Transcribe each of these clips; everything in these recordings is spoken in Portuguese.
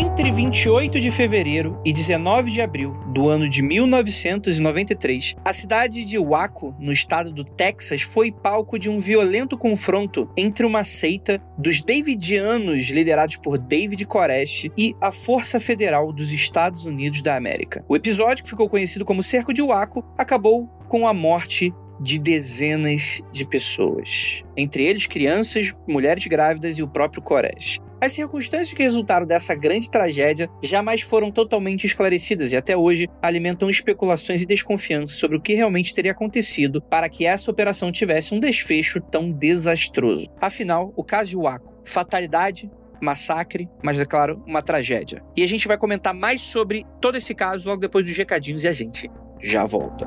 Entre 28 de fevereiro e 19 de abril do ano de 1993, a cidade de Waco, no estado do Texas, foi palco de um violento confronto entre uma seita dos Davidianos, liderados por David Koresh, e a Força Federal dos Estados Unidos da América. O episódio, que ficou conhecido como Cerco de Waco, acabou com a morte de dezenas de pessoas, entre eles crianças, mulheres grávidas e o próprio Koresh. As circunstâncias que resultaram dessa grande tragédia jamais foram totalmente esclarecidas e até hoje alimentam especulações e desconfiança sobre o que realmente teria acontecido para que essa operação tivesse um desfecho tão desastroso. Afinal, o caso de Waco, fatalidade, massacre, mas é claro, uma tragédia. E a gente vai comentar mais sobre todo esse caso logo depois dos recadinhos e a gente já volta.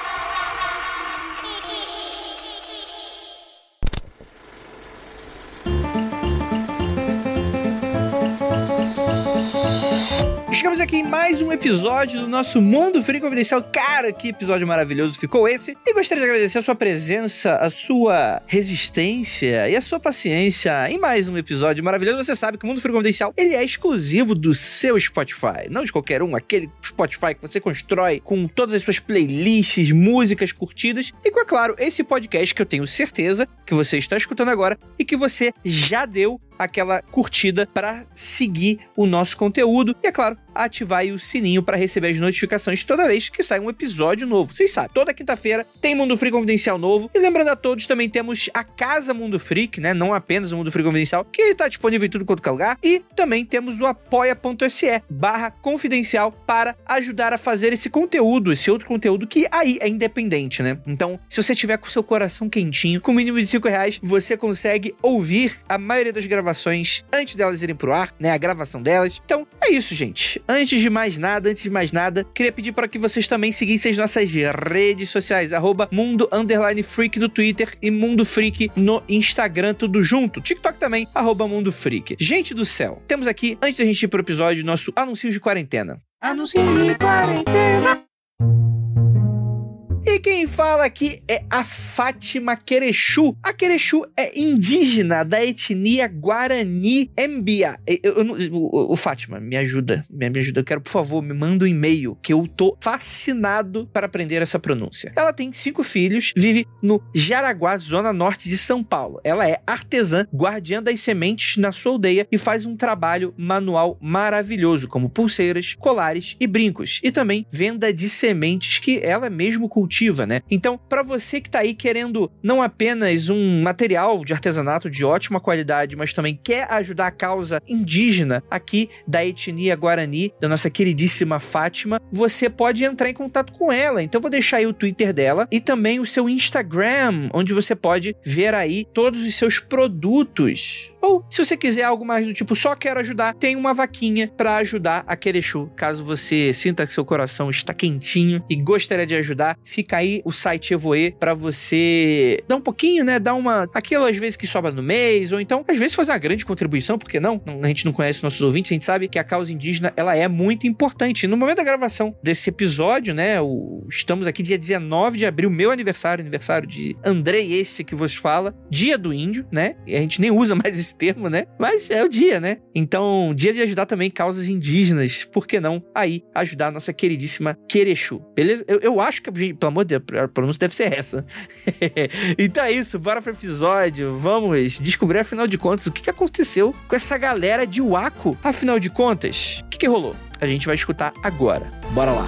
Aqui em mais um episódio do nosso Mundo Free Confidencial. Cara, que episódio maravilhoso ficou esse. E gostaria de agradecer a sua presença, a sua resistência e a sua paciência em mais um episódio maravilhoso. Você sabe que o Mundo Free Confidencial, ele é exclusivo do seu Spotify. Não de qualquer um, aquele Spotify que você constrói com todas as suas playlists, músicas curtidas. E com, é claro, esse podcast que eu tenho certeza que você está escutando agora e que você já deu aquela curtida para seguir o nosso conteúdo e, é claro, ativar o sininho para receber as notificações toda vez que sai um episódio novo. Vocês sabem, toda quinta-feira tem Mundo Freak Confidencial novo. E lembrando a todos, também temos a Casa Mundo Freak, né? Não apenas o Mundo Freak Confidencial, que está disponível em tudo quanto é lugar. E também temos o apoia.se barra confidencial para ajudar a fazer esse conteúdo, esse outro conteúdo que aí é independente, né? Então, se você tiver com seu coração quentinho, com o mínimo de 5 reais, você consegue ouvir a maioria das gravações antes delas irem pro ar, né? A gravação delas. Então, é isso, gente. Antes de mais nada, antes de mais nada, queria pedir para que vocês também seguissem as nossas redes sociais, arroba Mundo Underline Freak no Twitter e Mundo Freak no Instagram, tudo junto. TikTok também, arroba Mundo Freak. Gente do céu, temos aqui, antes da gente ir pro episódio, nosso anúncio de quarentena. Anúncio de quarentena. E quem fala aqui é a Fátima Querechu. A Querechu é indígena da etnia Guarani Mbia. Eu, eu, eu, o, o, Fátima, me ajuda, me, me ajuda. Eu quero, por favor, me manda um e-mail que eu tô fascinado para aprender essa pronúncia. Ela tem cinco filhos, vive no Jaraguá, zona norte de São Paulo. Ela é artesã, guardiã das sementes na sua aldeia e faz um trabalho manual maravilhoso, como pulseiras, colares e brincos. E também venda de sementes que ela mesmo cultiva cultiva, né? Então, para você que tá aí querendo não apenas um material de artesanato de ótima qualidade, mas também quer ajudar a causa indígena aqui da etnia Guarani, da nossa queridíssima Fátima, você pode entrar em contato com ela. Então, eu vou deixar aí o Twitter dela e também o seu Instagram, onde você pode ver aí todos os seus produtos. Ou, se você quiser algo mais do tipo, só quero ajudar, tem uma vaquinha para ajudar a Querechu. Caso você sinta que seu coração está quentinho e gostaria de ajudar, fica aí o site Evoe para você dar um pouquinho, né? Dar uma. Aquilo às vezes que sobra no mês, ou então às vezes fazer uma grande contribuição, porque não? A gente não conhece nossos ouvintes, a gente sabe que a causa indígena ela é muito importante. No momento da gravação desse episódio, né? O... Estamos aqui dia 19 de abril, meu aniversário, aniversário de Andrei, esse que vos fala, dia do índio, né? E a gente nem usa mais esse termo, né? Mas é o dia, né? Então, dia de ajudar também causas indígenas. Por que não aí ajudar a nossa queridíssima Querechu? Beleza? Eu, eu acho que, pelo amor de Deus, a pronúncia deve ser essa. então é isso, bora pro episódio. Vamos descobrir, afinal de contas, o que, aconteceu com essa galera de Waco. Afinal de contas, o que, que rolou? A gente vai escutar agora. Bora lá.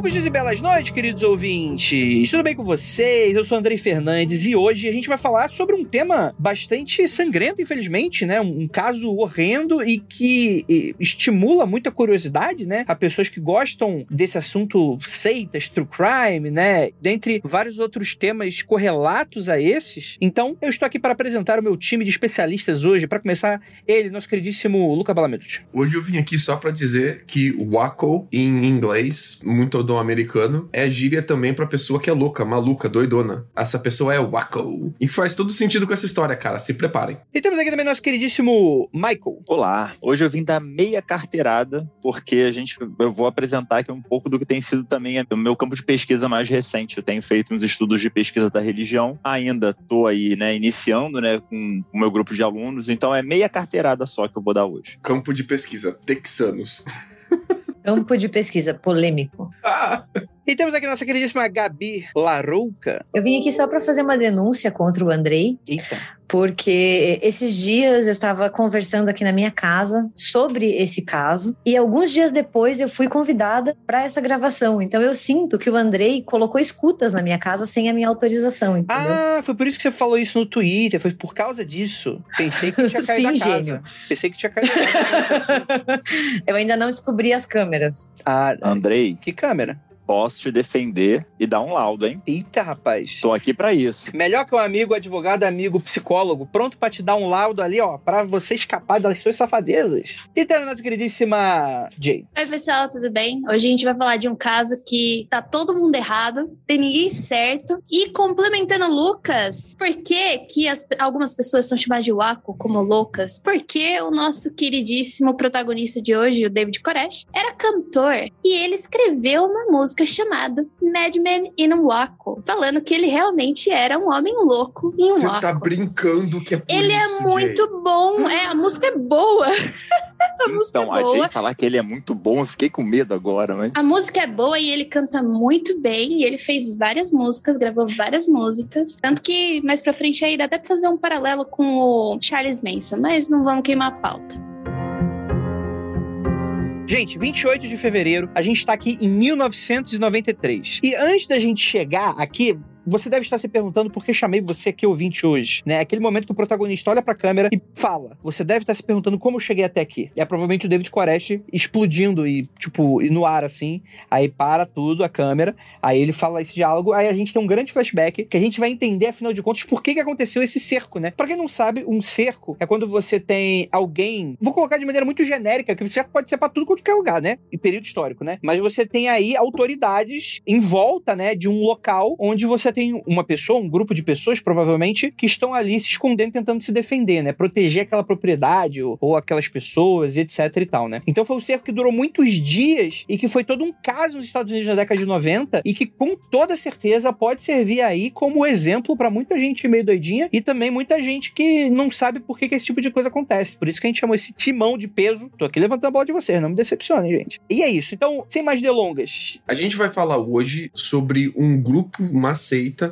Longos dias e belas noites, queridos ouvintes. Tudo bem com vocês? Eu sou Andrei Fernandes e hoje a gente vai falar sobre um tema bastante sangrento, infelizmente, né? Um, caso horrendo e que estimula muita curiosidade, né? A pessoas que gostam desse assunto seitas, true crime, né? Dentre vários outros temas correlatos a esses. Então, eu estou aqui para apresentar o meu time de especialistas hoje. Para começar, ele, nosso queridíssimo Luca Balamedos. Hoje eu vim aqui só para dizer que wacko em inglês, muito americano, é gíria também pra pessoa que é louca, maluca, doidona. Essa pessoa é wacko. E faz todo sentido com essa história, cara. Se preparem. E temos aqui também nosso queridíssimo Michael. Olá. Hoje eu vim dar meia carteirada, porque a gente, eu vou apresentar aqui um pouco do que tem sido também o meu campo de pesquisa mais recente. Eu tenho feito uns estudos de pesquisa da religião. Ainda tô aí, né, iniciando, né, com o meu grupo de alunos. Então é meia carteirada só que eu vou dar hoje. Campo de pesquisa. Texanos. Campo de pesquisa polêmico. Ah. E temos aqui nossa queridíssima Gabi Larouca. Eu vim aqui só para fazer uma denúncia contra o Andrei. Eita. Porque esses dias eu estava conversando aqui na minha casa sobre esse caso e alguns dias depois eu fui convidada para essa gravação. Então eu sinto que o Andrei colocou escutas na minha casa sem a minha autorização, entendeu? Ah, foi por isso que você falou isso no Twitter, foi por causa disso. Pensei que tinha caído Sim, da casa. Gênio. Pensei que tinha caído da casa. eu ainda não descobri as câmeras. Ah, Andrei. Que câmera? Posso te defender e dar um laudo, hein? Eita, rapaz. Tô aqui para isso. Melhor que um amigo advogado, amigo psicólogo, pronto para te dar um laudo ali, ó, para você escapar das suas safadezas. E tem a nossa queridíssima Jay. Oi, pessoal, tudo bem? Hoje a gente vai falar de um caso que tá todo mundo errado, tem ninguém certo. E complementando Lucas, por que, que as, algumas pessoas são chamadas de Waco como loucas? Porque o nosso queridíssimo protagonista de hoje, o David Koresh, era cantor e ele escreveu uma música música chamada Madman in Waco, falando que ele realmente era um homem louco em Waco. Você tá brincando que é por Ele é isso, é muito Jay. bom, é, a música é boa. a música então, é boa. a Jay falar que ele é muito bom, eu fiquei com medo agora, mas... A música é boa e ele canta muito bem, e ele fez várias músicas, gravou várias músicas, tanto que mais pra frente aí dá até pra fazer um paralelo com o Charles Manson, mas não vamos queimar a pauta. Gente, 28 de fevereiro, a gente tá aqui em 1993. E antes da gente chegar aqui, você deve estar se perguntando por que chamei você aqui ouvinte hoje, né? Aquele momento que o protagonista olha pra câmera e fala. Você deve estar se perguntando como eu cheguei até aqui. É provavelmente o David Koresh explodindo e, tipo, no ar assim. Aí para tudo a câmera. Aí ele fala esse diálogo. Aí a gente tem um grande flashback que a gente vai entender, afinal de contas, por que, que aconteceu esse cerco, né? Pra quem não sabe, um cerco é quando você tem alguém. Vou colocar de maneira muito genérica, que o cerco pode ser pra tudo quanto quer lugar, né? Em período histórico, né? Mas você tem aí autoridades em volta, né? De um local onde você tem tem uma pessoa, um grupo de pessoas, provavelmente, que estão ali se escondendo, tentando se defender, né? Proteger aquela propriedade ou, ou aquelas pessoas, etc e tal, né? Então foi um cerco que durou muitos dias e que foi todo um caso nos Estados Unidos na década de 90 e que, com toda certeza, pode servir aí como exemplo para muita gente meio doidinha e também muita gente que não sabe por que, que, esse tipo de coisa acontece. Por isso que a gente chamou esse timão de peso. Tô aqui levantando a bola de vocês, não me decepcionem, gente. E é isso. Então, sem mais delongas. A gente vai falar hoje sobre um grupo, uma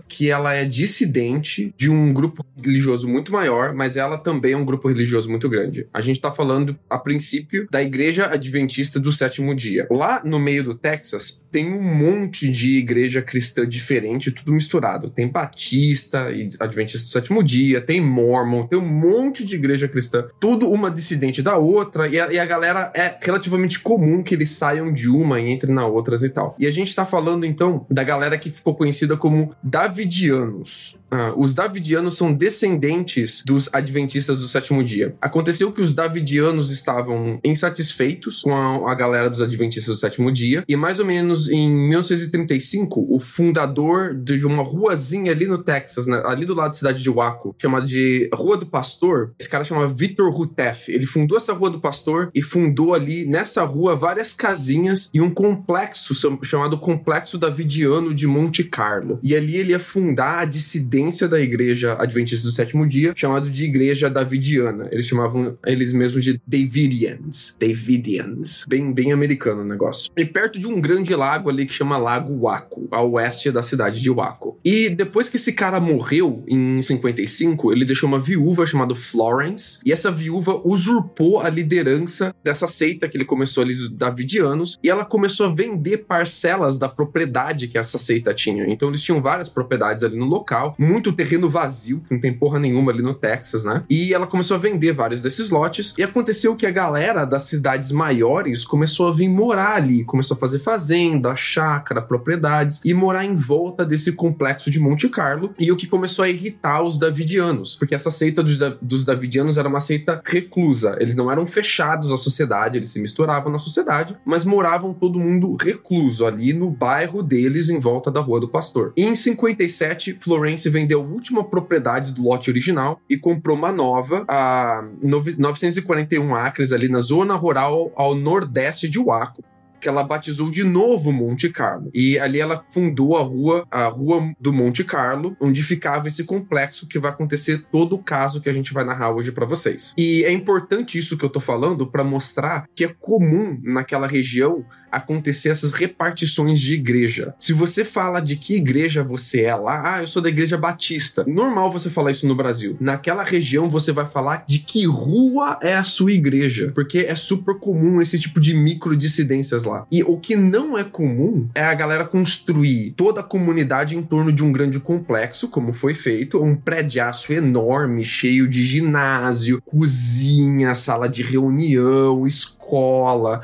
que ela é dissidente de um grupo religioso muito maior, mas ela também é um grupo religioso muito grande. A gente tá falando, a princípio, da Igreja Adventista do Sétimo Dia. Lá no meio do Texas, tem um monte de igreja cristã diferente, tudo misturado. Tem Batista e Adventista do Sétimo Dia, tem Mormon, tem um monte de igreja cristã, tudo uma dissidente da outra, e a, e a galera é relativamente comum que eles saiam de uma e entrem na outras e tal. E a gente tá falando então da galera que ficou conhecida como Davidianos. Ah, os Davidianos são descendentes dos Adventistas do Sétimo Dia. Aconteceu que os Davidianos estavam insatisfeitos com a, a galera dos Adventistas do Sétimo Dia, e mais ou menos em 1935, o fundador de uma ruazinha ali no Texas, né, ali do lado da cidade de Waco, chamada de Rua do Pastor. Esse cara chama Victor Rutef. Ele fundou essa Rua do Pastor e fundou ali nessa rua várias casinhas e um complexo chamado Complexo Davidiano de Monte Carlo. E ali ele ia fundar a dissidência da Igreja Adventista do Sétimo Dia, chamado de Igreja Davidiana. Eles chamavam eles mesmos de Davidians. Davidians. Bem, bem americano o negócio. E perto de um grande lago ali que chama Lago Waco, ao oeste da cidade de Waco. E depois que esse cara morreu, em 55, ele deixou uma viúva chamada Florence, e essa viúva usurpou a liderança dessa seita que ele começou ali dos Davidianos, e ela começou a vender parcelas da propriedade que essa seita tinha. Então eles tinham várias propriedades ali no local, muito terreno vazio, que não tem porra nenhuma ali no Texas, né? E ela começou a vender vários desses lotes, e aconteceu que a galera das cidades maiores começou a vir morar ali, começou a fazer fazenda, chácara, propriedades, e morar em volta desse complexo de Monte Carlo, e o que começou a irritar os davidianos, porque essa seita dos, dos davidianos era uma seita reclusa, eles não eram fechados à sociedade, eles se misturavam na sociedade, mas moravam todo mundo recluso ali no bairro deles em volta da Rua do Pastor. E em 57, Florence vendeu a última propriedade do lote original e comprou uma nova, a 941 acres ali na zona rural ao nordeste de Waco que ela batizou de novo Monte Carlo. E ali ela fundou a rua, a Rua do Monte Carlo, onde ficava esse complexo que vai acontecer todo o caso que a gente vai narrar hoje para vocês. E é importante isso que eu tô falando para mostrar que é comum naquela região acontecer essas repartições de igreja. Se você fala de que igreja você é lá, ah, eu sou da igreja batista. Normal você falar isso no Brasil. Naquela região você vai falar de que rua é a sua igreja, porque é super comum esse tipo de micro dissidências lá. E o que não é comum é a galera construir toda a comunidade em torno de um grande complexo, como foi feito, um prédiaço enorme, cheio de ginásio, cozinha, sala de reunião, escola,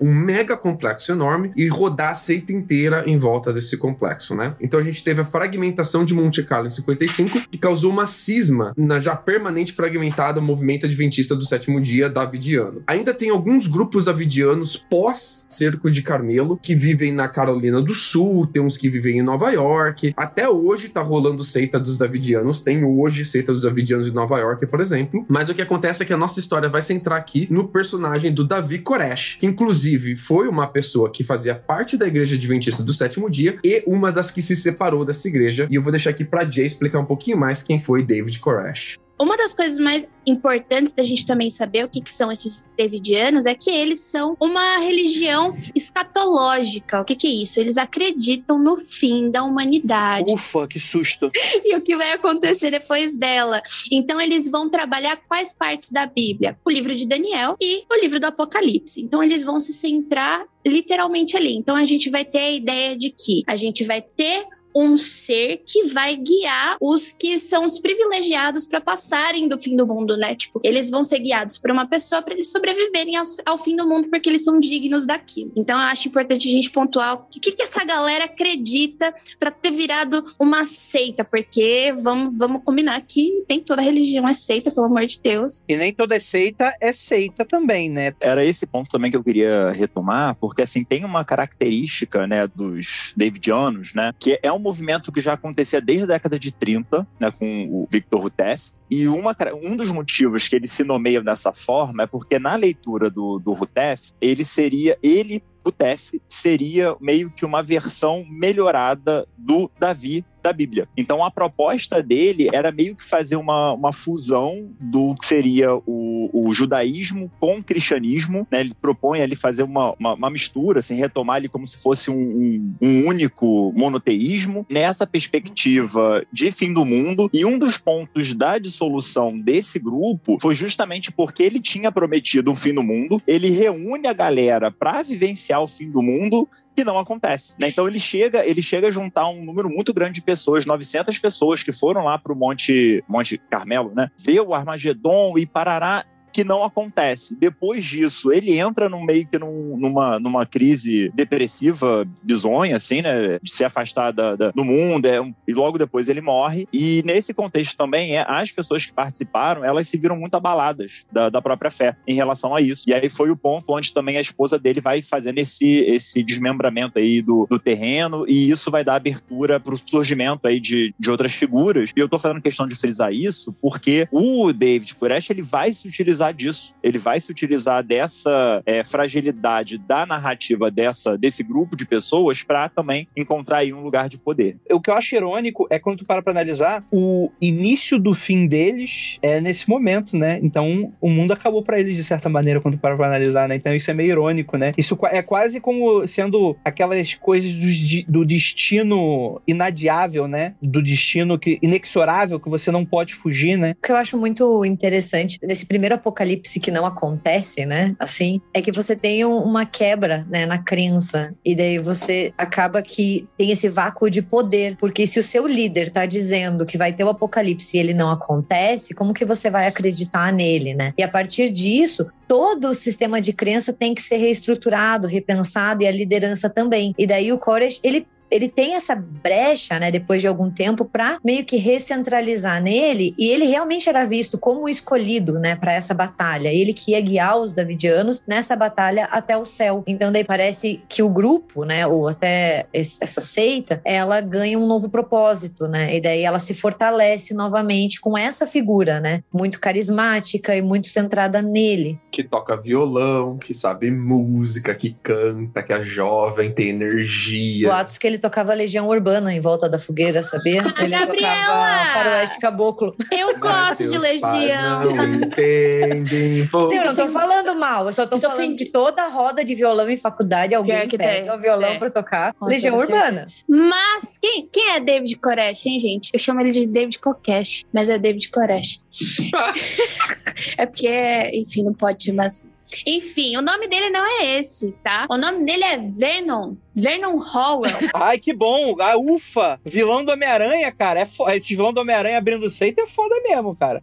um mega complexo enorme e rodar a seita inteira em volta desse complexo, né? Então a gente teve a fragmentação de Monte Carlo em 55, que causou uma cisma na já permanente fragmentada movimento adventista do sétimo dia davidiano. Ainda tem alguns grupos davidianos pós cerco de Carmelo, que vivem na Carolina do Sul, tem uns que vivem em Nova York. Até hoje tá rolando seita dos Davidianos, tem hoje seita dos Davidianos em Nova York, por exemplo. Mas o que acontece é que a nossa história vai centrar aqui no personagem do Davi Koresh, que inclusive foi uma pessoa que fazia parte da igreja adventista do sétimo dia e uma das que se separou dessa igreja. E eu vou deixar aqui para Jay explicar um pouquinho mais quem foi David Koresh. Uma das coisas mais importantes da gente também saber o que, que, são esses Davidianos é que eles são uma religião escatológica. O que, que é isso? Eles acreditam no fim da humanidade. Ufa, que susto! e o que vai acontecer depois dela. Então, eles vão trabalhar quais partes da Bíblia? O livro de Daniel e o livro do Apocalipse. Então, eles vão se centrar literalmente ali. Então, a gente vai ter a ideia de que a gente vai ter um ser que vai guiar os que são os privilegiados para passarem do fim do mundo, né? Tipo, eles vão ser guiados por uma pessoa para eles sobreviverem ao, ao, fim do mundo porque eles são dignos daquilo. Então, eu acho importante a gente pontuar o que, que essa galera acredita para ter virado uma seita, porque vamos, vamos combinar que nem toda religião é seita, pelo amor de Deus. E nem toda seita é seita também, né? Era esse ponto também que eu queria retomar, porque assim, tem uma característica, né, dos Davidianos, né, que é um movimento que já acontecia desde a década de 30, né, com o Victor Rutef. E uma, um dos motivos que ele se nomeia dessa forma é porque na leitura do, do Rutef, ele seria, ele, Rutef, seria meio que uma versão melhorada do Davi da Bíblia. Então a proposta dele era meio que fazer uma, uma fusão do que seria o, o judaísmo com o cristianismo. Né? Ele propõe ali fazer uma, uma, uma mistura, assim, retomar ali como se fosse um, um, um, único monoteísmo nessa perspectiva de fim do mundo. E um dos pontos da dissolução desse grupo foi justamente porque ele tinha prometido um fim do mundo. Ele reúne a galera para vivenciar o fim do mundo que não acontece. Né? Então ele chega, ele chega a juntar um número muito grande de pessoas, 900 pessoas que foram lá para o Monte, Monte Carmelo, né? Ver o Armagedon e parará que não acontece. Depois disso, ele entra num meio que num, numa, numa crise depressiva, bizonha, assim, né? De se afastar da, da, do mundo, é, e logo depois ele morre. E nesse contexto também, é, as pessoas que participaram, elas se viram muito abaladas da, da própria fé em relação a isso. E aí foi o ponto onde também a esposa dele vai fazendo esse, esse desmembramento aí do, do terreno, e isso vai dar abertura para o surgimento aí de, de outras figuras. E eu tô fazendo questão de frisar isso porque o David Koresh, ele vai se utilizar disso. Ele vai se utilizar dessa é, fragilidade da narrativa dessa, desse grupo de pessoas para também encontrar aí um lugar de poder. O que eu acho irônico é quando tu para pra analisar o início do fim deles é nesse momento, né? Então o mundo acabou para eles de certa maneira quando tu para pra analisar, né? Então isso é meio irônico, né? Isso é quase como sendo aquelas coisas do, do destino inadiável, né? Do destino que inexorável que você não pode fugir, né? O que eu acho muito interessante nesse primeiro apocalipse que não acontece, né? Assim, é que você tem uma quebra, né, na crença e daí você acaba que tem esse vácuo de poder, porque se o seu líder tá dizendo que vai ter o apocalipse e ele não acontece, como que você vai acreditar nele, né? E a partir disso, todo o sistema de crença tem que ser reestruturado, repensado e a liderança também. E daí o Koresh, ele ele tem essa brecha, né, depois de algum tempo, para meio que recentralizar nele, e ele realmente era visto como o escolhido, né, para essa batalha. Ele que ia guiar os davidianos nessa batalha até o céu. Então daí parece que o grupo, né, ou até essa seita, ela ganha um novo propósito, né? E daí ela se fortalece novamente com essa figura, né, muito carismática e muito centrada nele. Que toca violão, que sabe música, que canta, que é jovem, tem energia. Boatos que ele tocava Legião Urbana em volta da fogueira, sabia? Ele Gabriela! tocava Faroeste Caboclo. Eu gosto de Legião. Não entendem. Sim, eu não tô falando mal, eu só tô Estou falando ofendida. que toda roda de violão em faculdade alguém que pega tem. o violão É. pra tocar Com Legião toda Urbana. certeza. Mas quem, quem é David Koresh, hein, gente? Eu chamo ele de David Kokesh, mas é David Koresh. é porque, enfim, não pode assim. Enfim, o nome dele não é esse, tá? O nome dele é Vernon. Vernon Howell. Ai, que bom. Ah, ufa. Vilão do Homem-Aranha, cara. É fo... Esse vilão do Homem-Aranha abrindo seita é foda mesmo, cara.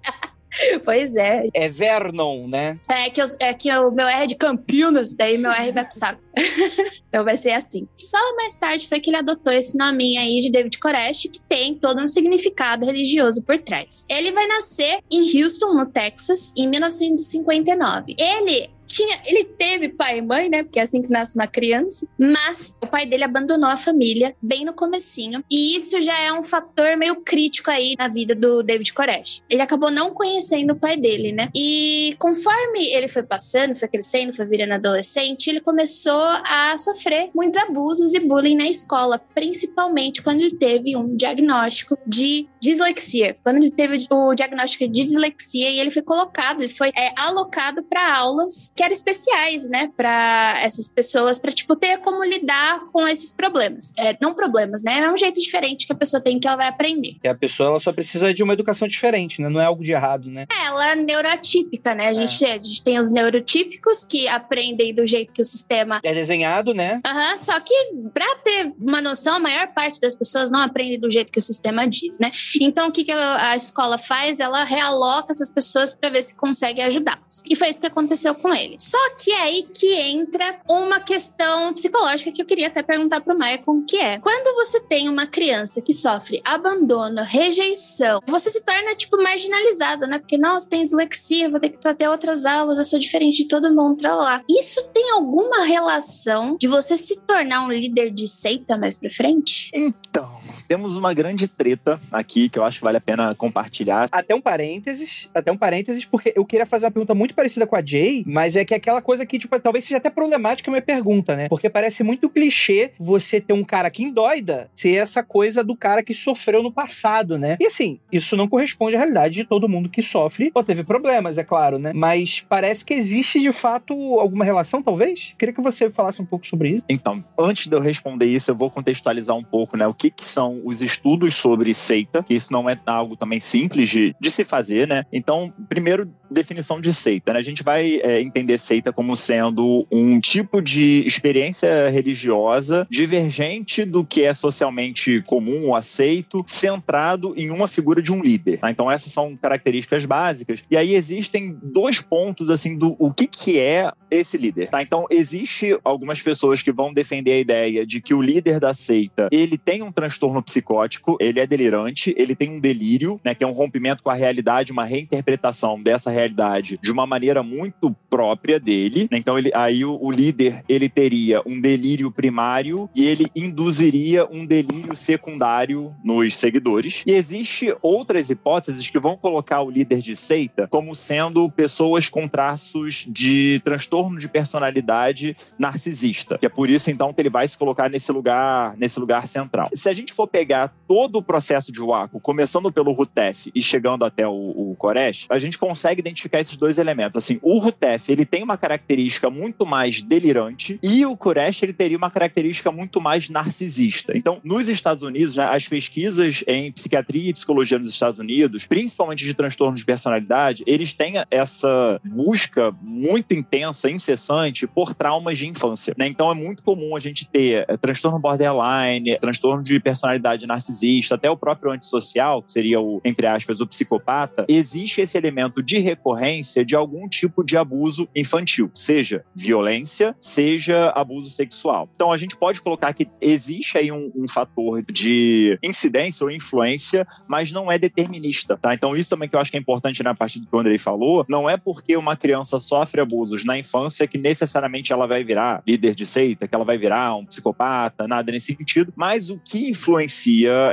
pois é. É Vernon, né? É que, eu, é que o meu R é de Campinas, daí meu R vai pro saco. então vai ser assim. Só mais tarde foi que ele adotou esse nominho aí de David Koresh, que tem todo um significado religioso por trás. Ele vai nascer em Houston, no Texas, em 1959. Ele tinha, ele teve pai e mãe, né? Porque é assim que nasce uma criança. Mas o pai dele abandonou a família bem no comecinho. E isso já é um fator meio crítico aí na vida do David Koresh. Ele acabou não conhecendo o pai dele, né? E conforme ele foi passando, foi crescendo, foi virando adolescente, ele começou a sofrer muitos abusos e bullying na escola, principalmente quando ele teve um diagnóstico de dislexia. Quando ele teve o diagnóstico de dislexia e ele foi colocado, ele foi é, alocado para aulas que eram especiais, né, para essas pessoas, para tipo ter como lidar com esses problemas. É, não problemas, né? É um jeito diferente que a pessoa tem que ela vai aprender. Que a pessoa ela só precisa de uma educação diferente, né? Não é algo de errado, né? Ela é neuroatípica, né? A gente, a gente tem os neurotípicos que aprendem do jeito que o sistema É desenhado, né? Aham, só que pra ter uma noção, a maior parte das pessoas não aprende do jeito que o sistema diz, né? Então, o que, que a, escola faz? Ela realoca essas pessoas para ver se consegue ajudá-las. E foi isso que aconteceu com ele. Só que é aí que entra uma questão psicológica que eu queria até perguntar pro Maicon, que é: quando você tem uma criança que sofre abandono, rejeição, você se torna, tipo, marginalizado, né? Porque, nossa, tem dislexia, vou ter que ter outras aulas, eu sou diferente de todo mundo, pra lá. Isso tem alguma relação de você se tornar um líder de seita mais pra frente? Então, temos uma grande treta aqui que eu acho que vale a pena compartilhar. Até um parênteses, até um parênteses, porque eu queria fazer uma pergunta muito parecida com a Jay, mas é que é aquela coisa que, tipo, talvez seja até problemática a minha pergunta, né? Porque parece muito clichê você ter um cara que endoida ser essa coisa do cara que sofreu no passado, né? E assim, isso não corresponde à realidade de todo mundo que sofre ou teve problemas, é claro, né? Mas parece que existe de fato alguma relação, talvez? Queria que você falasse um pouco sobre isso. Então, antes de eu responder isso, eu vou contextualizar um pouco, né? O que, que são os estudos sobre seita, que isso não é algo também simples de, de se fazer, né? Então, primeiro, definição de seita, né? A gente vai é, entender seita como sendo um tipo de experiência religiosa divergente do que é socialmente comum ou aceito, centrado em uma figura de um líder. Tá? Então, essas são características básicas. E aí existem dois pontos, assim, do o que, que é esse líder, tá? Então, existe algumas pessoas que vão defender a ideia de que o líder da seita, ele tem um transtorno psicótico, ele é delirante, ele tem um delírio, né, que é um rompimento com a realidade, uma reinterpretação dessa realidade de uma maneira muito própria dele. Né? Então, ele, aí o, o líder, ele teria um delírio primário e ele induziria um delírio secundário nos seguidores. E existe outras hipóteses que vão colocar o líder de seita como sendo pessoas com traços de transtorno de personalidade narcisista, que é por isso então que ele vai se colocar nesse lugar, nesse lugar central. Se a gente for pegar todo o processo de Waco, começando pelo Rutef e chegando até o, o Koresh, a gente consegue identificar esses dois elementos. Assim, o Rutef, ele tem uma característica muito mais delirante e o Koresh, ele teria uma característica muito mais narcisista. Então, nos Estados Unidos, né, as pesquisas em psiquiatria e psicologia nos Estados Unidos, principalmente de transtornos de personalidade, eles têm essa busca muito intensa, incessante, por traumas de infância. Né? Então, é muito comum a gente ter é, transtorno borderline, transtorno de personalidade narcisista, até o próprio antissocial, que seria o, entre aspas, o psicopata. Existe esse elemento de recorrência de algum tipo de abuso infantil, seja violência, seja abuso sexual. Então, a gente pode colocar que existe aí um, um fator de incidência ou influência, mas não é determinista, tá? Então, isso também que eu acho que é importante na parte do que o Andrei falou, não é porque uma criança sofre abusos na infância que necessariamente ela vai virar líder de seita, que ela vai virar um psicopata, nada nesse sentido, mas o que influencia,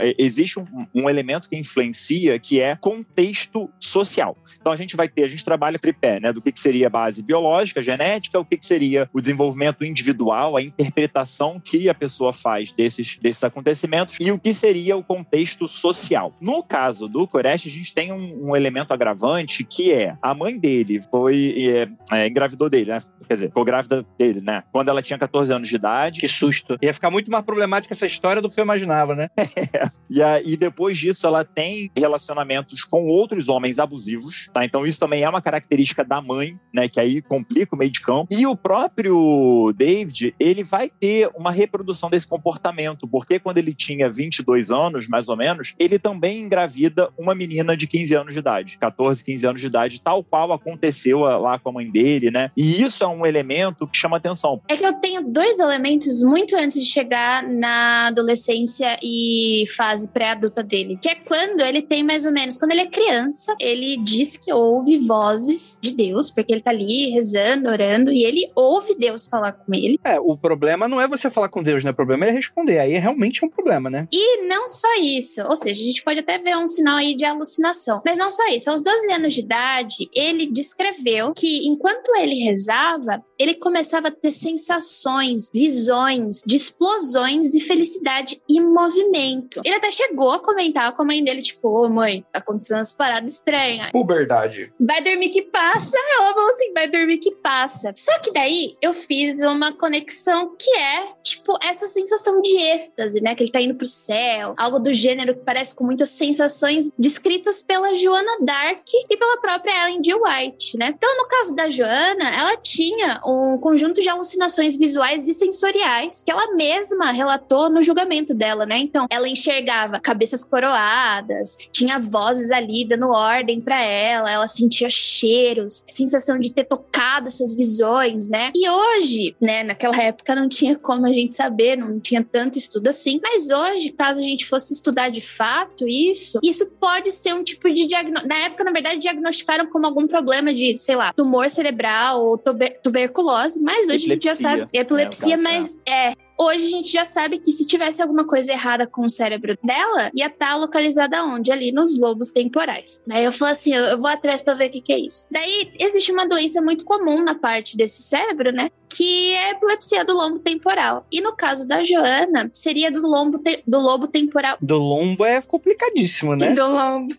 é, existe um, um elemento que influencia que é contexto social. Então a gente vai ter, a gente trabalha tripé, né, do que, que seria a base biológica, genética, o que, que seria o desenvolvimento individual, a interpretação que a pessoa faz desses, desses acontecimentos e o que seria o contexto social. No caso do Koresh, a gente tem um, um elemento agravante que é a mãe dele foi é, é, engravidou dele, né? Quer dizer, ficou grávida dele, né? Quando ela tinha 14 anos de idade. Que susto. Ia ficar muito mais problemática essa história do que eu imaginava, né? E, aí, depois disso, ela tem relacionamentos com outros homens abusivos, tá? Então, isso também é uma característica da mãe, né? Que aí complica o meio de campo. E o próprio David, ele vai ter uma reprodução desse comportamento, porque quando ele tinha 22 anos, mais ou menos, ele também engravida uma menina de 15 anos de idade, 14, 15 anos de idade, tal qual aconteceu lá com a mãe dele, né? E isso é um elemento que chama atenção. É que eu tenho dois elementos muito antes de chegar na adolescência e fase pré-adulta dele, que é quando ele tem mais ou menos, quando ele é criança, ele diz que ouve vozes de Deus, porque ele tá ali rezando, orando, e ele ouve Deus falar com ele. É, o problema não é você falar com Deus, né? O problema é responder. Aí realmente é um problema, né? E não só isso, ou seja, a gente pode até ver um sinal aí de alucinação. Mas não só isso, aos 12 anos de idade, ele descreveu que enquanto ele rezava, ele começava a ter sensações, visões de explosões de felicidade e movimento. Ele até chegou a comentar com a mãe dele, tipo, ô mãe, tá acontecendo umas paradas estranhas. Puberdade. Vai dormir que passa. Ela falou assim, vai dormir que passa. Só que daí eu fiz uma conexão que é, tipo, essa sensação de êxtase, né? Que ele tá indo pro céu, algo do gênero que parece com muitas sensações descritas pela Joana Dark e pela própria Ellen G. White, né? Então, no caso da Joana, ela tinha um conjunto de alucinações visuais e sensoriais que ela mesma relatou no julgamento dela, né? Então, ela enxergava cabeças coroadas, tinha vozes ali dando ordem para ela, ela sentia cheiros, sensação de ter tocado essas visões, né? E hoje, né, naquela época não tinha como a gente saber, não tinha tanto estudo assim, mas hoje, caso a gente fosse estudar de fato isso, isso pode ser um tipo de diagnóstico. Na época, na verdade, diagnosticaram como algum problema de, sei lá, tumor cerebral ou tuber tuberculose, mas hoje epilepsia, a gente já sabe. Epilepsia, é, mas é. Hoje a gente já sabe que se tivesse alguma coisa errada com o cérebro dela, ia estar tá localizada onde? Ali nos lobos temporais. Daí eu falo assim, eu vou atrás para ver o que, que é isso. Daí existe uma doença muito comum na parte desse cérebro, né? Que é epilepsia do lombo temporal. E no caso da Joana, seria do lombo, do lobo temporal. Do lombo é complicadíssimo, né? Do lombo,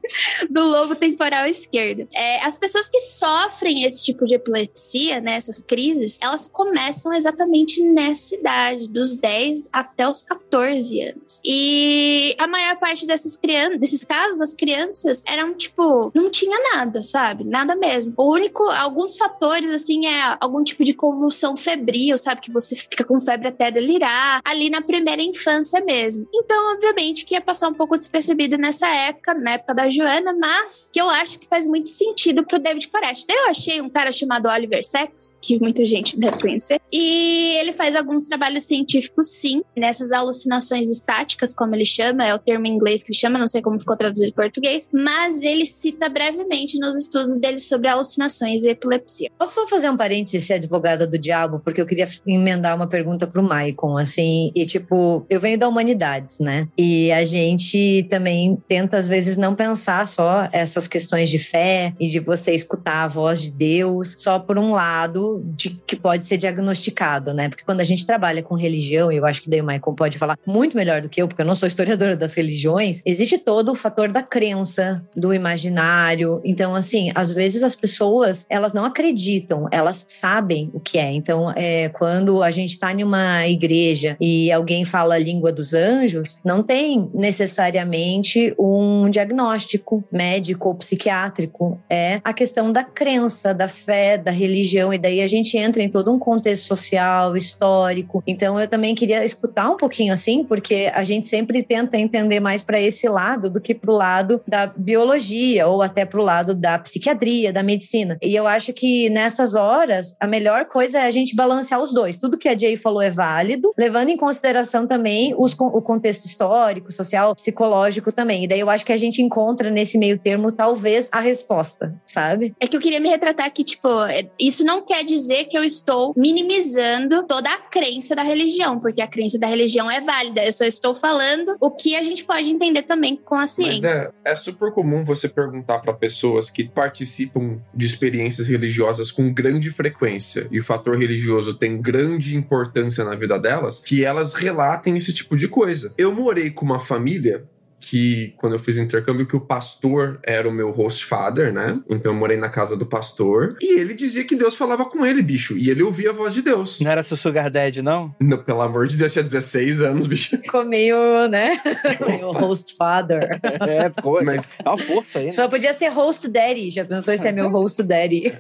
do lobo temporal esquerdo. É, as pessoas que sofrem esse tipo de epilepsia, né, essas crises, elas começam exatamente nessa idade, dos 10 até os 14 anos. E a maior parte dessas crianças, desses casos, as crianças eram tipo, não tinha nada, sabe? Nada mesmo. O único, alguns fatores, assim, é algum tipo de convulsão febril, sabe? Que você fica com febre até delirar, ali na primeira infância mesmo. Então, obviamente, que ia passar um pouco despercebido nessa época, na época da Joana, mas que eu acho que faz muito sentido pro David Koresh. Daí eu achei um cara chamado Oliver Sacks, que muita gente deve conhecer, e ele faz alguns trabalhos científicos, sim, nessas alucinações estáticas, como ele chama, é o termo em inglês que ele chama, não sei como ficou traduzido em português, mas ele cita brevemente nos estudos dele sobre alucinações e epilepsia. Posso só fazer um parênteses, ser advogada do diabo, porque eu queria emendar uma pergunta pro Maicon, assim, e tipo, eu venho da humanidades, né? E a gente também tenta, às vezes, não pensar só essas questões de fé e de você escutar a voz de Deus só por um lado de que pode ser diagnosticado, né? Porque quando a gente trabalha com religião, e eu acho que daí o Maicon pode falar muito melhor do que eu, porque eu não sou historiadora das religiões, existe todo o fator da crença, do imaginário. Então, assim, às vezes as pessoas, elas não acreditam, elas sabem o que é. Então, é, quando a gente está em uma igreja e alguém fala a língua dos anjos, não tem necessariamente um diagnóstico médico ou psiquiátrico. É a questão da crença, da fé, da religião. E daí a gente entra em todo um contexto social, histórico. Então, eu também queria escutar um pouquinho assim, porque a gente sempre tenta entender mais para esse lado do que para o lado da biologia ou até para o lado da psiquiatria, da medicina. E eu acho que nessas horas, a melhor coisa é a gente balancear os dois. Tudo que a Jay falou é válido, levando em consideração também os, o contexto histórico, social, psicológico também. E daí eu acho que a gente encontra nesse meio termo, talvez, a resposta, sabe? É que eu queria me retratar que, tipo, é, isso não quer dizer que eu estou minimizando toda a crença da religião, porque a crença da religião é válida. Eu só estou falando o que a gente pode entender também com a ciência. Mas é, é super comum você perguntar para pessoas que participam de experiências religiosas com grande frequência e o fator religioso tem grande importância na vida delas, que elas relatem esse tipo de coisa. Eu morei com uma família que quando eu fiz intercâmbio que o pastor era o meu host father, né? Então eu morei na casa do pastor e ele dizia que Deus falava com ele, bicho, e ele ouvia a voz de Deus. Não era seu sugar daddy, não? não pelo amor de Deus, tinha 16 anos, bicho. Ficou meio, né? meio host father. É, pô, mas é uma força aí, né? Só podia ser host daddy. Já pensou se é meu host daddy?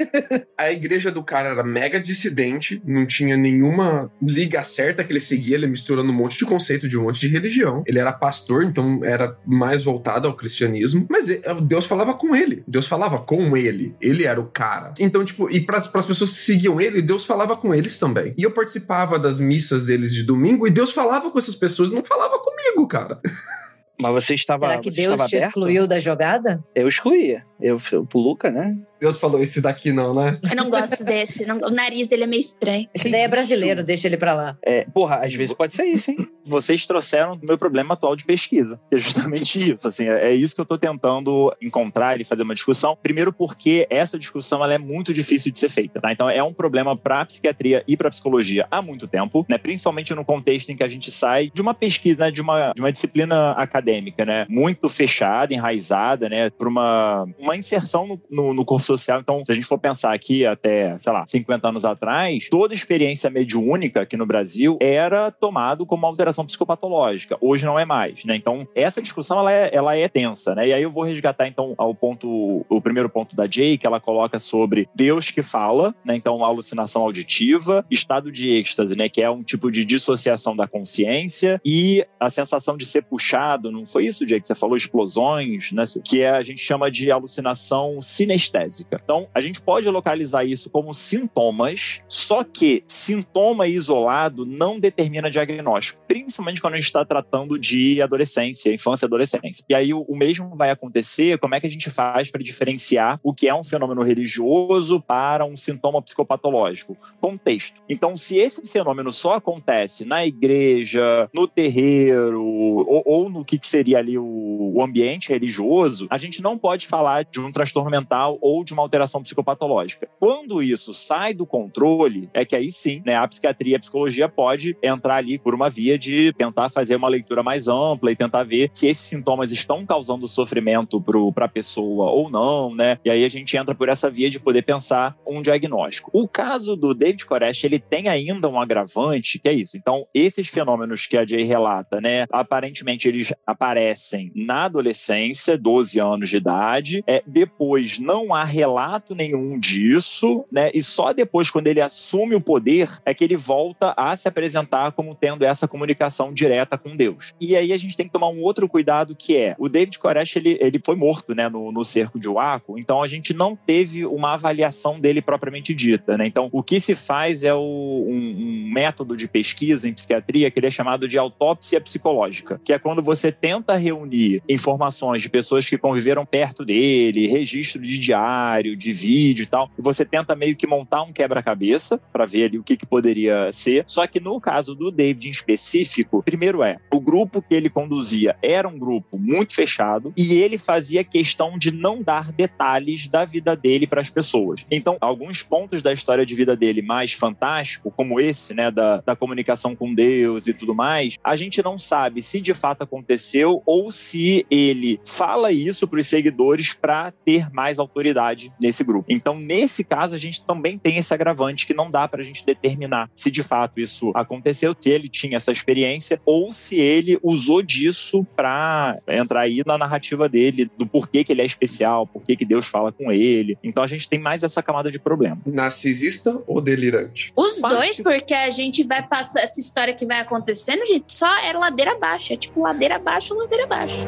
A igreja do cara era mega dissidente, não tinha nenhuma liga certa que ele seguia, ele misturando um monte de conceito de um monte de religião. Ele era pastor, então era mais voltado ao cristianismo, mas Deus falava com ele. Deus falava com ele. Ele era o cara. Então, tipo, e para as pessoas que seguiam ele, Deus falava com eles também. E eu participava das missas deles de domingo e Deus falava com essas pessoas, não falava comigo, cara. Mas você estava. Será que Deus te aberto? excluiu da jogada? Eu excluía. Eu, eu pro Luca, né? Deus falou esse daqui não, né? Eu não gosto desse. não- o nariz dele é meio estranho. Esse daí é brasileiro, deixa ele pra lá. É, porra, às vezes pode ser isso, hein? vocês trouxeram o meu problema atual de pesquisa. Que é justamente isso. Assim, é é isso que eu estou tentando encontrar e fazer uma discussão. Primeiro, porque essa discussão ela é muito difícil de ser feita. Tá? Então, é um problema para a psiquiatria e para a psicologia há muito tempo, né? principalmente no contexto em que a gente sai de uma pesquisa, né? de, uma, de uma disciplina acadêmica, né? muito fechada, enraizada, né? para uma, uma inserção no, no, no corpo social. Então, se a gente for pensar aqui até, sei lá, 50 anos atrás, toda experiência mediúnica aqui no Brasil era tomado como alteração psicopatológica. Hoje não é mais, né? Então, essa discussão ela é, ela é tensa, né? E aí eu vou resgatar então ao ponto, o primeiro ponto da Jay, que ela coloca sobre Deus que fala, né? Então, alucinação auditiva, estado de êxtase, né? Que é um tipo de dissociação da consciência e a sensação de ser puxado, não foi isso, Jay, que você falou, explosões, né? Que é, a gente chama de alucinação sinestésica. Então, a gente pode localizar isso como sintomas, só que sintoma isolado não determina diagnóstico, principalmente quando a gente está tratando de adolescência, infância e adolescência. E aí o, o mesmo vai acontecer, como é que a gente faz para diferenciar o que é um fenômeno religioso para um sintoma psicopatológico? Contexto. Então, se esse fenômeno só acontece na igreja, no terreiro, ou, ou no que seria ali o, o ambiente religioso, a gente não pode falar de um transtorno mental ou de uma alteração psicopatológica. Quando isso sai do controle, é que aí sim, né, a psiquiatria e a psicologia pode entrar ali por uma via de tentar fazer uma leitura mais ampla e tentar ver se esses sintomas estão causando sofrimento para a pessoa ou não, né? E aí a gente entra por essa via de poder pensar um diagnóstico. O caso do David Koresh, ele tem ainda um agravante, que é isso. Então, esses fenômenos que a Jay relata, né, aparentemente eles aparecem na adolescência, 12 anos de idade, é, depois não há relato nenhum disso, né, e só depois, quando ele assume o poder, é que ele volta a se apresentar como tendo essa comunicação direta com Deus. E aí a gente tem que tomar um outro cuidado que é, o David Koresh, ele, ele foi morto, né, no, no cerco de Waco, então a gente não teve uma avaliação dele propriamente dita, né, então o que se faz é o, um, um método de pesquisa em psiquiatria que ele é chamado de autópsia psicológica, que é quando você tenta reunir informações de pessoas que conviveram perto dele, registro de diário, de vídeo e tal, e você tenta meio que montar um quebra-cabeça para ver ali o que, que poderia ser. Só que no caso do David em específico, primeiro é, o grupo que ele conduzia era um grupo muito fechado e ele fazia questão de não dar detalhes da vida dele para as pessoas. Então, alguns pontos da história de vida dele mais fantástico, como esse, né, da, da comunicação com Deus e tudo mais, a gente não sabe se de fato aconteceu ou se ele fala isso para os seguidores para ter mais autoridade nesse grupo. Então, nesse caso, a gente também tem esse agravante que não dá para a gente determinar se de fato isso aconteceu, se ele tinha essa experiência ou se ele usou disso para entrar aí na narrativa dele, do porquê que ele é especial, porquê que Deus fala com ele. Então, a gente tem mais essa camada de problema. Narcisista ou delirante? Os dois, porque a gente vai passar essa história que vai acontecendo, gente, só é ladeira abaixo. É tipo ladeira abaixo, ladeira abaixo.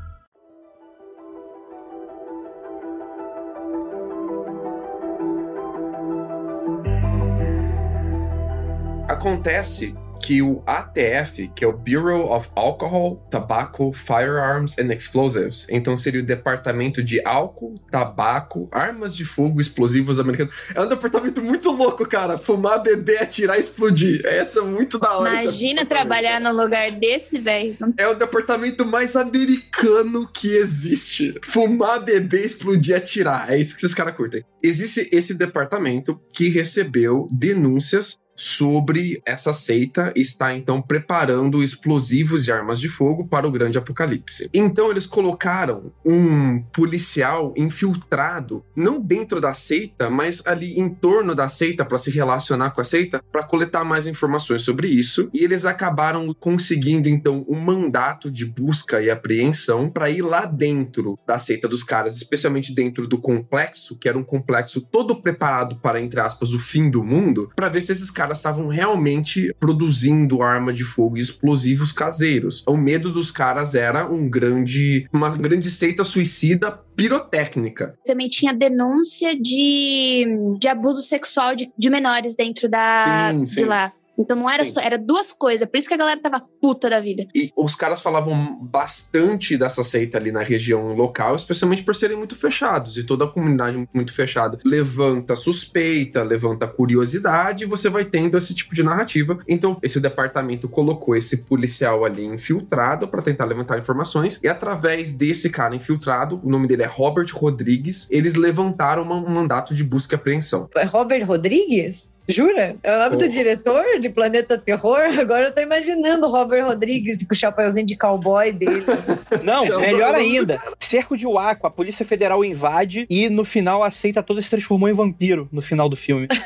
Acontece que o ATF, que é o Bureau of Alcohol, Tobacco, Firearms and Explosives, então seria o Departamento de Álcool, Tabaco, Armas de Fogo Explosivos Americanos. É um departamento muito louco, cara. Fumar, beber, atirar explodir. Essa é muito da hora. Imagina trabalhar num lugar desse, velho. É o departamento mais americano que existe. Fumar, beber, explodir, atirar. É isso que esses caras curtem. Existe esse departamento que recebeu denúncias sobre essa seita está então preparando explosivos e armas de fogo para o grande apocalipse. Então eles colocaram um policial infiltrado, não dentro da seita, mas ali em torno da seita para se relacionar com a seita, para coletar mais informações sobre isso, e eles acabaram conseguindo então um mandato de busca e apreensão para ir lá dentro da seita dos caras, especialmente dentro do complexo, que era um complexo todo preparado para entre aspas o fim do mundo, para ver se esses caras estavam realmente produzindo arma de fogo e explosivos caseiros. O medo dos caras era um grande, uma grande seita suicida pirotécnica. Também tinha denúncia de, de abuso sexual de, de menores dentro da, Sim, de sim. lá. Então não era Sim. só, era duas coisas. Por isso que a galera tava puta da vida. E os caras falavam bastante dessa seita ali na região local, especialmente por serem muito fechados e toda a comunidade muito fechada levanta suspeita, levanta curiosidade, e você vai tendo esse tipo de narrativa. Então, esse departamento colocou esse policial ali infiltrado para tentar levantar informações, e através desse cara infiltrado, o nome dele é Robert Rodrigues, eles levantaram um mandato de busca e apreensão. É Robert Rodrigues? Jura? É o nome do Oh. diretor de Planeta Terror? Agora eu tô imaginando o Robert Rodrigues com o chapéuzinho de cowboy dele. Não, melhor ainda. Cerco de Waco, a Polícia Federal invade e no final a seita toda se transformou em vampiro no final do filme.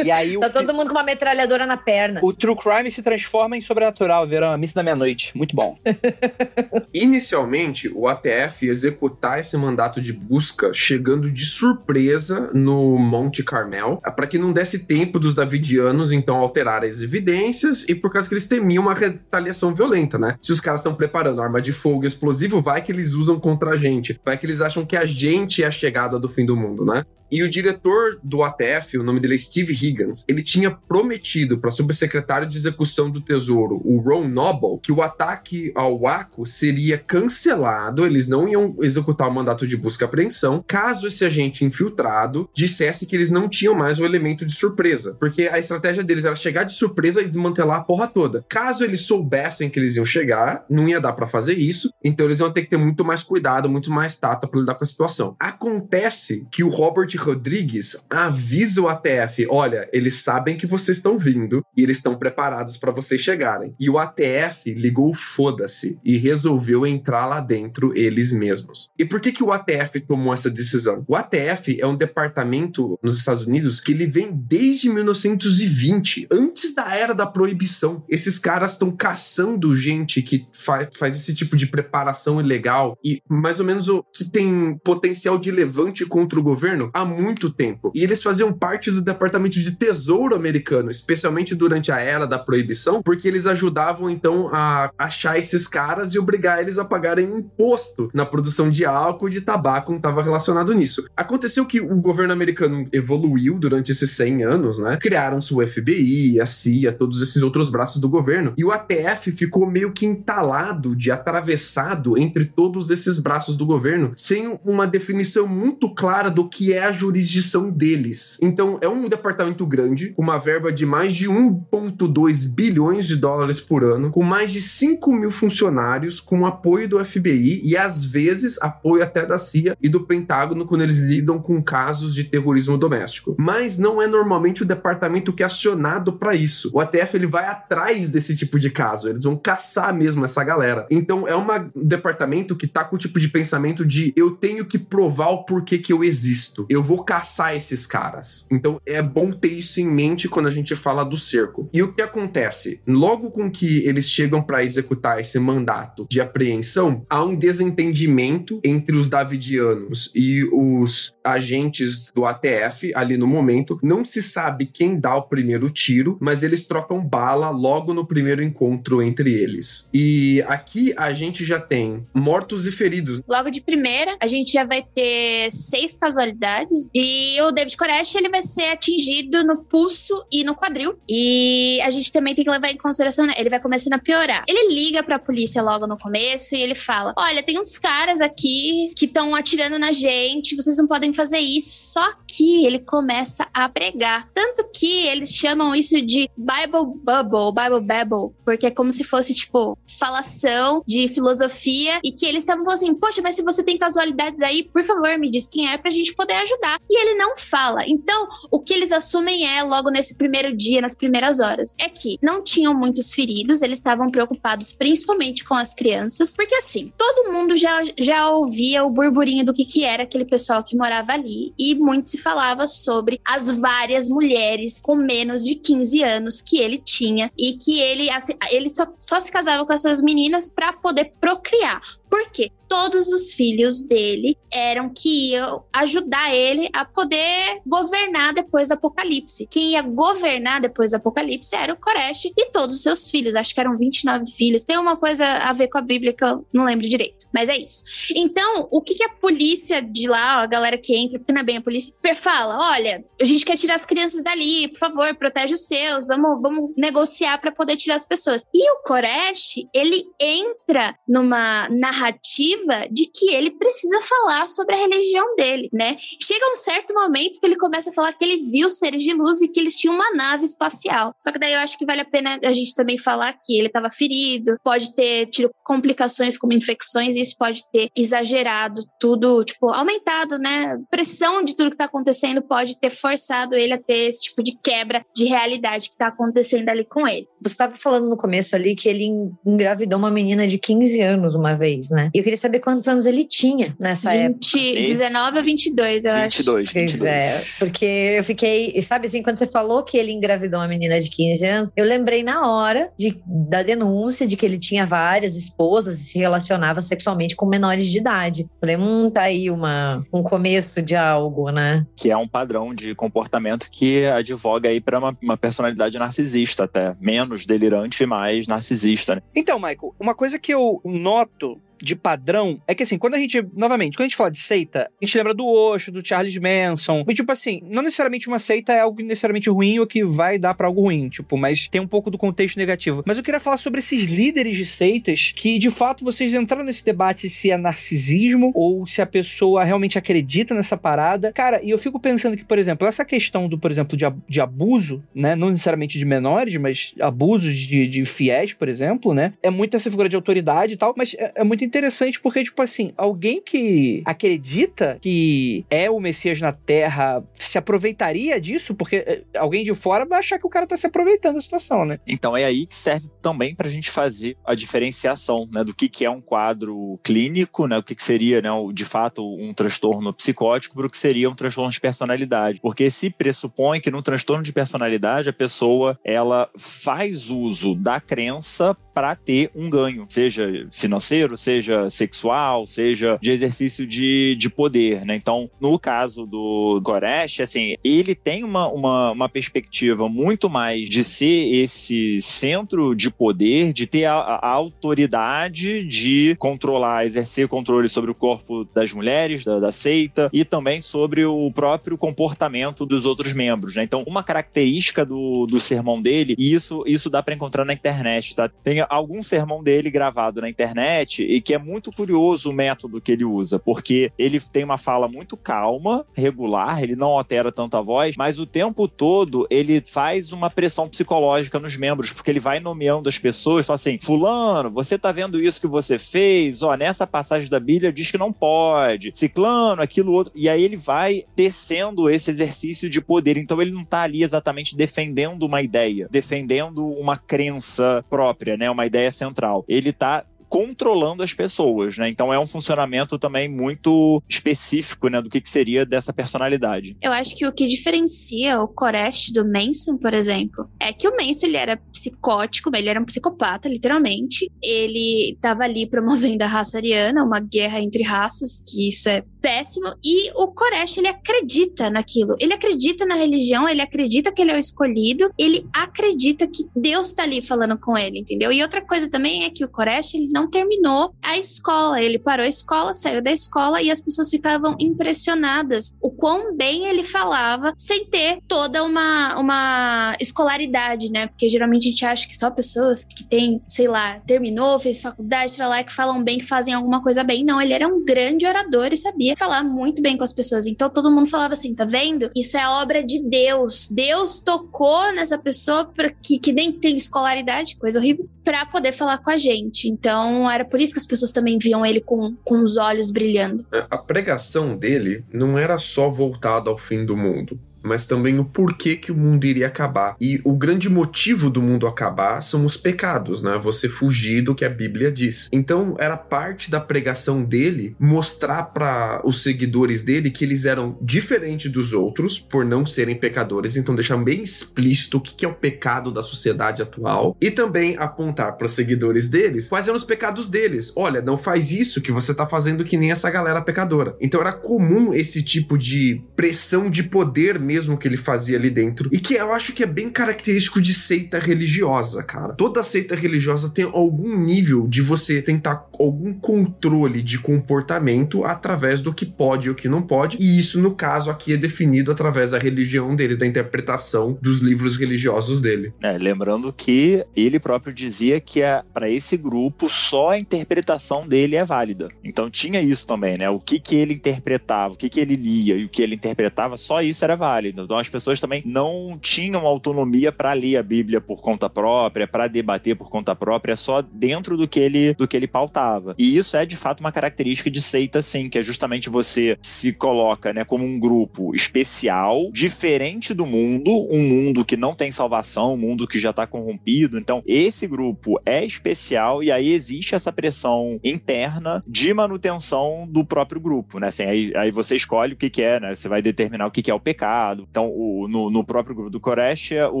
E aí o, Tá fi- todo mundo com uma metralhadora na perna. o True Crime se transforma em sobrenatural, verão, a missa da meia-noite. Muito bom. Inicialmente, o ATF ia executar esse mandato de busca chegando de surpresa no Monte Carmel, para que não desse tempo dos davidianos então alterarem as evidências e por causa que eles temiam uma retaliação violenta, né? Se os caras estão preparando arma de fogo explosivo, vai que eles usam contra a gente, vai que eles acham que a gente é a chegada do fim do mundo, né? E o diretor do ATF, o nome dele é Steve Higgins, ele tinha prometido para o subsecretário de execução do Tesouro, o Ron Noble, que o ataque ao Waco seria cancelado, eles não iam executar o mandato de busca e apreensão, caso esse agente infiltrado dissesse que eles não tinham mais o elemento de surpresa, porque a estratégia deles era chegar de surpresa e desmantelar a porra toda. Caso eles soubessem que eles iam chegar, não ia dar para fazer isso, então eles iam ter que ter muito mais cuidado, muito mais tato para lidar com a situação. Acontece que o Robert Rodrigues avisa o ATF: olha, eles sabem que vocês estão vindo e eles estão preparados para vocês chegarem. E o ATF ligou foda-se e resolveu entrar lá dentro eles mesmos. E por que, que o ATF tomou essa decisão? O ATF é um departamento nos Estados Unidos que ele vem desde 1920, antes da era da proibição. Esses caras estão caçando gente que fa faz esse tipo de preparação ilegal e mais ou menos o que tem potencial de levante contra o governo há muito tempo. E eles faziam parte do Departamento de Tesouro americano, especialmente durante a era da proibição, porque eles ajudavam então a achar esses caras e obrigar eles a pagarem imposto na produção de álcool e de tabaco estava relacionado nisso. Aconteceu que o governo americano evoluiu durante esses 100 anos, né? Criaram-se o FBI, a CIA, todos esses outros braços do governo, e o ATF ficou meio que entalado de atravessado entre todos esses braços do governo, sem uma definição muito clara do que é a jurisdição deles. Então, é um departamento grande, com uma verba de mais de 1,2 bilhões de dólares por ano, com mais de 5 mil funcionários, com apoio do FBI e, às vezes, apoio até da CIA e do Pentágono quando eles lidam com casos de terrorismo doméstico. Mas não é normalmente o departamento que é acionado para isso. O ATF ele vai atrás desse tipo de caso, eles vão caçar mesmo essa galera. Então, é uma- um departamento que tá com o tipo de pensamento de eu tenho que provar o porquê que eu existo. Eu vou caçar esses caras. Então é bom ter isso em mente quando a gente fala do cerco. E o que acontece? Logo com que eles chegam para executar esse mandato de apreensão, há um desentendimento entre os davidianos e os agentes do ATF ali no momento. Não se sabe quem dá o primeiro tiro, mas eles trocam bala logo no primeiro encontro entre eles. E aqui a gente já tem mortos e feridos. Logo de primeira, a gente já vai ter seis casualidades. E o David Koresh, ele vai ser atingido no pulso e no quadril. E a gente também tem que levar em consideração, né? Ele vai começando a piorar. Ele liga pra polícia logo no começo e ele fala: Olha, tem uns caras aqui que estão atirando na gente, vocês não podem fazer isso. Só que ele começa a pregar. Tanto que eles chamam isso de Bible Bubble, Bible Babble, porque é como se fosse, tipo, falação de filosofia e que eles estavam falando assim: Poxa, mas se você tem casualidades aí, por favor, me diz quem é pra gente poder ajudar. E ele não fala. Então, o que eles assumem é, logo nesse primeiro dia, nas primeiras horas, é que não tinham muitos feridos, eles estavam preocupados principalmente com as crianças, porque assim, todo mundo já, já ouvia o burburinho do que, que era aquele pessoal que morava ali, e muito se falava sobre as várias mulheres com menos de 15 anos que ele tinha, e que ele, assim, ele só, só se casava com essas meninas para poder procriar. Por quê? Todos os filhos dele eram que iam ajudar ele a poder governar depois do apocalipse. Quem ia governar depois do apocalipse era o Koresh e todos os seus filhos. Acho que eram 29 filhos. Tem uma coisa a ver com a Bíblia que eu não lembro direito. Mas é isso. Então, o que, que a polícia de lá, a galera que entra, porque não é bem a polícia, fala: olha, a gente quer tirar as crianças dali, por favor, protege os seus, vamos, vamos negociar para poder tirar as pessoas. E o Koresh, ele entra numa narrativa de que ele precisa falar sobre a religião dele, né? Chega um certo momento que ele começa a falar que ele viu seres de luz e que eles tinham uma nave espacial. Só que daí eu acho que vale a pena a gente também falar que ele estava ferido, pode ter tido complicações como infecções, e isso pode ter exagerado tudo, tipo, aumentado, né? Pressão de tudo que tá acontecendo pode ter forçado ele a ter esse tipo de quebra de realidade que tá acontecendo ali com ele. Você estava falando no começo ali que ele engravidou uma menina de 15 anos uma vez, né? E eu queria saber quantos anos ele tinha nessa época. 20, 19 ou 22, eu acho. 22, Pois 22. é, porque eu fiquei, sabe assim, quando você falou que ele engravidou uma menina de 15 anos, eu lembrei na hora de, da denúncia de que ele tinha várias esposas e se relacionava sexualmente com menores de idade. Falei, hum, tá aí uma, um começo de algo, né? Que é um padrão de comportamento que advoga aí para uma, uma personalidade narcisista até. Menos delirante e mais narcisista, né? Então, Michael, uma coisa que eu noto de padrão é que assim, quando a gente, novamente, quando a gente fala de seita, a gente lembra do Osho, do Charles Manson. E tipo assim, não necessariamente uma seita é algo necessariamente ruim ou que vai dar pra algo ruim, tipo, mas tem um pouco do contexto negativo. Mas eu queria falar sobre esses líderes de seitas que de fato vocês entraram nesse debate se é narcisismo ou se a pessoa realmente acredita nessa parada. Cara, e eu fico pensando que, por exemplo, essa questão do, por exemplo, de, de abuso, né, não necessariamente de menores, mas abusos de, de fiéis, por exemplo, né, é muito essa figura de autoridade e tal, mas é, é muito interessante porque, tipo assim, alguém que acredita que é o Messias na Terra se aproveitaria disso, porque é, alguém de fora vai achar que o cara tá se aproveitando da situação, né? Então é aí que serve também para a gente fazer a diferenciação né, do que, que é um quadro clínico, né, o que, que seria né, de fato um transtorno psicótico para o que seria um transtorno de personalidade. Porque se pressupõe que no transtorno de personalidade a pessoa ela faz uso da crença para ter um ganho, seja financeiro, seja sexual, seja de exercício de, de poder. Né? Então, no caso do Goresh, assim, ele tem uma, uma, uma perspectiva muito mais de ser esse centro de poder, de ter a, a autoridade de controlar, exercer controle sobre o corpo das mulheres, da, da seita, e também sobre o próprio comportamento dos outros membros. Né? Então, uma característica do, do sermão dele, e isso, isso dá para encontrar na internet, tá? Tem algum sermão dele gravado na internet e que é muito curioso o método que ele usa, porque ele tem uma fala muito calma, regular, ele não altera tanto a voz, mas o tempo todo ele faz uma pressão psicológica nos membros, porque ele vai nomeando as pessoas, fala assim: Fulano, você tá vendo isso que você fez? Ó, nessa passagem da Bíblia diz que não pode. Ciclano, aquilo outro. E aí ele vai tecendo esse exercício de poder. Então ele não tá ali exatamente defendendo uma ideia, defendendo uma crença própria, né? Uma ideia central. Ele tá controlando as pessoas, né? Então é um funcionamento também muito específico, né, do que, que seria dessa personalidade. Eu acho que o que diferencia o Koresh do Manson, por exemplo, é que o Manson ele era psicótico, ele era um psicopata, literalmente. Ele estava ali promovendo a raça ariana, uma guerra entre raças, que isso é péssimo. E o Koresh, ele acredita naquilo. Ele acredita na religião, ele acredita que ele é o escolhido, ele acredita que Deus tá ali falando com ele, entendeu? E outra coisa também é que o Koresh, ele não terminou a escola. Ele parou a escola, saiu da escola e as pessoas ficavam impressionadas o quão bem ele falava sem ter toda uma, uma escolaridade, né? Porque geralmente a gente acha que só pessoas que têm, sei lá, terminou, fez faculdade, sei lá, que falam bem, que fazem alguma coisa bem. Não, ele era um grande orador e sabia falar muito bem com as pessoas. Então todo mundo falava assim: tá vendo? Isso é obra de Deus. Deus tocou nessa pessoa que, que nem tem escolaridade, coisa horrível, pra poder falar com a gente. Então era por isso que as pessoas também viam ele com, com os olhos brilhando. A pregação dele não era só voltada ao fim do mundo. Mas também o porquê que o mundo iria acabar. E o grande motivo do mundo acabar são os pecados, né? Você fugir do que a Bíblia diz. Então, era parte da pregação dele mostrar para os seguidores dele que eles eram diferentes dos outros por não serem pecadores. Então, deixar bem explícito o que é o pecado da sociedade atual. E também apontar para os seguidores deles quais eram os pecados deles. Olha, não faz isso que você tá fazendo que nem essa galera pecadora. Então, era comum esse tipo de pressão de poder mesmo que ele fazia ali dentro. E que eu acho que é bem característico de seita religiosa, cara. Toda seita religiosa tem algum nível de você tentar algum controle de comportamento através do que pode e o que não pode. E isso, no caso, aqui é definido através da religião deles, da interpretação dos livros religiosos dele. É, lembrando que ele próprio dizia que para esse grupo só a interpretação dele é válida. Então tinha isso também, né? O que, que ele interpretava, o que, que ele lia e o que ele interpretava, só isso era válido. Então as pessoas também não tinham autonomia para ler a Bíblia por conta própria, para debater por conta própria, só dentro do que ele do que ele pautava. E isso é de fato uma característica de seita, sim, que é justamente você se coloca, né, como um grupo especial, diferente do mundo, um mundo que não tem salvação, um mundo que já está corrompido. Então esse grupo é especial e aí existe essa pressão interna de manutenção do próprio grupo, né? Assim, aí, aí você escolhe o que, que é, né? Você vai determinar o que, que é o pecado. Então, o, no, no próprio grupo do Koresh, o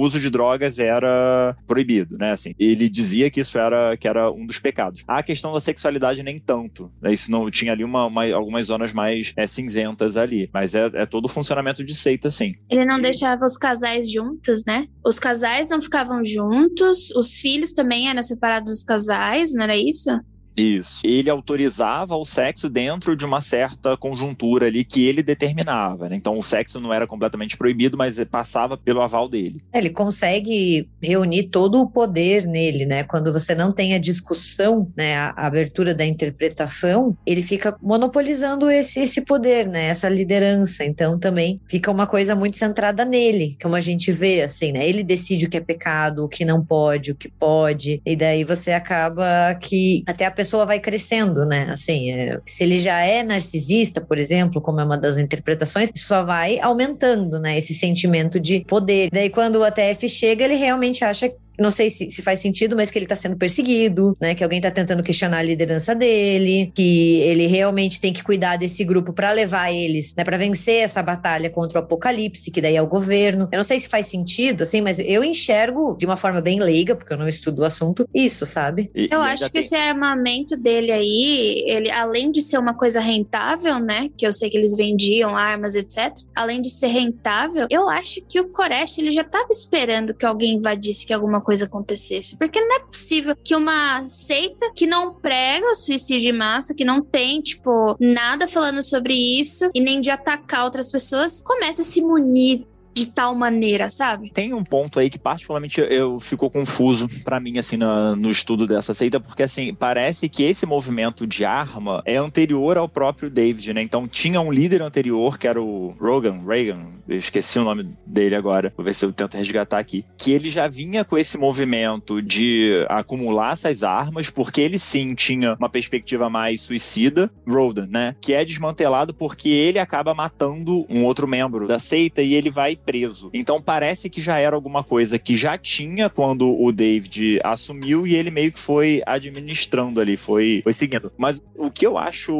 uso de drogas era proibido, né? Assim, ele dizia que isso era, que era um dos pecados. A questão da sexualidade nem tanto. Né? Isso não tinha ali uma, uma algumas zonas mais é, cinzentas ali. Mas é, é todo o funcionamento de seita, sim. Ele não deixava os casais juntos, né? Os casais não ficavam juntos, os filhos também eram separados dos casais, não era isso? Isso. Ele autorizava o sexo dentro de uma certa conjuntura ali que ele determinava. Né? Então o sexo não era completamente proibido, mas passava pelo aval dele. Ele consegue reunir todo o poder nele, né? Quando você não tem a discussão, né, a abertura da interpretação, ele fica monopolizando esse, esse poder, né? Essa liderança. Então também fica uma coisa muito centrada nele, como a gente vê, assim, né? Ele decide o que é pecado, o que não pode, o que pode. E daí você acaba que até a pessoa pessoa vai crescendo, né? Assim, é, se ele já é narcisista, por exemplo, como é uma das interpretações, só vai aumentando, né? Esse sentimento de poder. Daí, quando o ATF chega, ele realmente acha não sei se, se, faz sentido, mas que ele está sendo perseguido, né? Que alguém está tentando questionar a liderança dele, que ele realmente tem que cuidar desse grupo para levar eles, né? Para vencer essa batalha contra o apocalipse, que daí é o governo. Eu não sei se faz sentido, assim, mas eu enxergo de uma forma bem leiga, porque eu não estudo o assunto, isso, sabe? E, eu acho que tem... esse armamento dele aí, ele além de ser uma coisa rentável, né? Que eu sei que eles vendiam armas, etc. Além de ser rentável, eu acho que o Koresh ele já estava esperando que alguém invadisse que alguma coisa acontecesse. Porque não é possível que uma seita que não prega o suicídio em massa, que não tem, tipo, nada falando sobre isso e nem de atacar outras pessoas, comece a se munir de tal maneira, sabe? Tem um ponto aí que particularmente eu ficou confuso para mim assim no, no, estudo dessa seita, porque assim, parece que esse movimento de arma é anterior ao próprio David, né? Então tinha um líder anterior que era o Rogan, Reagan, eu esqueci o nome dele agora, vou ver se eu tento resgatar aqui, que ele já vinha com esse movimento de acumular essas armas, porque ele sim tinha uma perspectiva mais suicida, Rodan, né? Que é desmantelado porque ele acaba matando um outro membro da seita e ele vai preso. Então parece que já era alguma coisa que já tinha quando o David assumiu e ele meio que foi administrando ali, foi, foi seguindo. Mas o que eu acho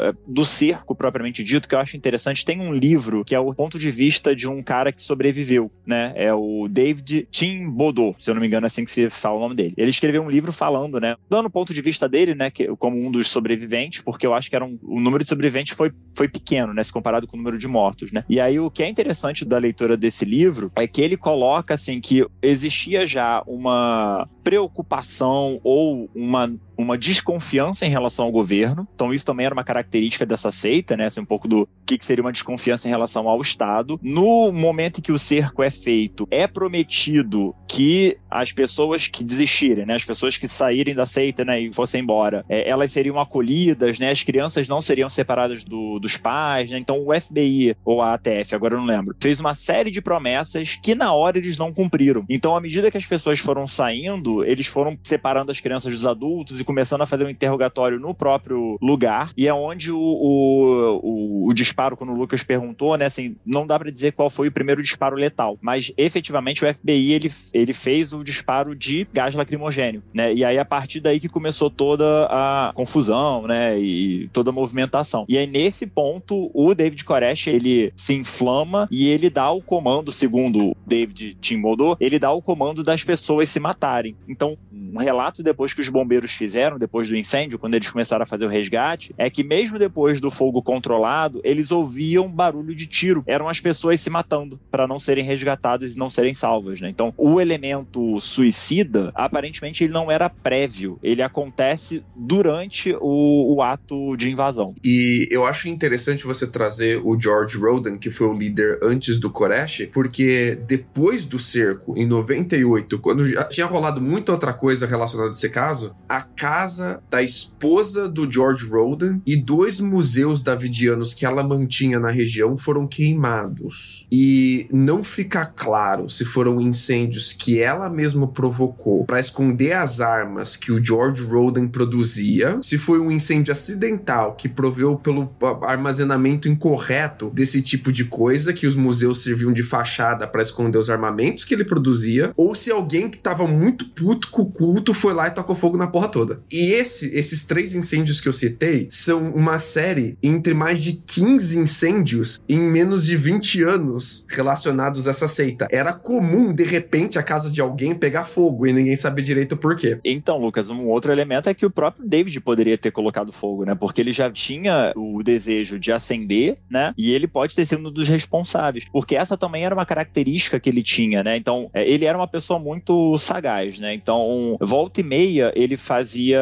é, do cerco propriamente dito, que eu acho interessante, tem um livro que é o ponto de vista de um cara que sobreviveu, né? É o David Tim Bodo, se eu não me engano, é assim que se fala o nome dele. Ele escreveu um livro falando, né? Dando o ponto de vista dele, né? Que, como um dos sobreviventes, porque eu acho que era um, o número de sobreviventes foi, foi pequeno, né? Se comparado com o número de mortos, né? E aí o que é interessante da leitura leitura desse livro é que ele coloca assim que existia já uma preocupação ou uma uma desconfiança em relação ao governo. Então, isso também era uma característica dessa seita, né? Assim, um pouco do que, que seria uma desconfiança em relação ao Estado. No momento em que o cerco é feito, é prometido que as pessoas que desistirem, né? As pessoas que saírem da seita, né? E fossem embora, é, elas seriam acolhidas, né? As crianças não seriam separadas do, dos pais, né? Então, o FBI ou a ATF, agora eu não lembro, fez uma série de promessas que na hora eles não cumpriram. Então, à medida que as pessoas foram saindo, eles foram separando as crianças dos adultos começando a fazer um interrogatório no próprio lugar. E é onde o, o, o, o disparo, quando o Lucas perguntou, né? Assim, não dá para dizer qual foi o primeiro disparo letal. Mas efetivamente o FBI ele, ele fez o disparo de gás lacrimogênio, né? E aí a partir daí que começou toda a confusão, né? E toda a movimentação. E aí nesse ponto o David Koresh ele se inflama e ele dá o comando, segundo David Timbodô, ele dá o comando das pessoas se matarem. Então, um relato depois que os bombeiros fizeram depois do incêndio, quando eles começaram a fazer o resgate, é que mesmo depois do fogo controlado, eles ouviam barulho de tiro. Eram as pessoas se matando para não serem resgatadas e não serem salvas, né? Então, o elemento suicida, aparentemente, ele não era prévio. Ele acontece durante o, o ato de invasão. E eu acho interessante você trazer o George Roden, que foi o líder antes do Koresh, porque depois do cerco, em 98, quando já tinha rolado muita outra coisa relacionada a esse caso, a casa da esposa do George Roden e dois museus davidianos que ela mantinha na região foram queimados. E não fica claro se foram incêndios que ela mesma provocou para esconder as armas que o George Roden produzia, se foi um incêndio acidental que proveu pelo armazenamento incorreto desse tipo de coisa que os museus serviam de fachada para esconder os armamentos que ele produzia, ou se alguém que tava muito puto com o culto foi lá e tacou fogo na porra toda. E esse, esses três incêndios que eu citei são uma série entre mais de 15 incêndios em menos de 20 anos relacionados a essa seita. Era comum, de repente, a casa de alguém pegar fogo e ninguém saber direito por quê. Então, Lucas, um outro elemento é que o próprio David poderia ter colocado fogo, né? Porque ele já tinha o desejo de acender, né? E ele pode ter sido um dos responsáveis. Porque essa também era uma característica que ele tinha, né? Então, é, ele era uma pessoa muito sagaz, né? Então, volta e meia, ele fazia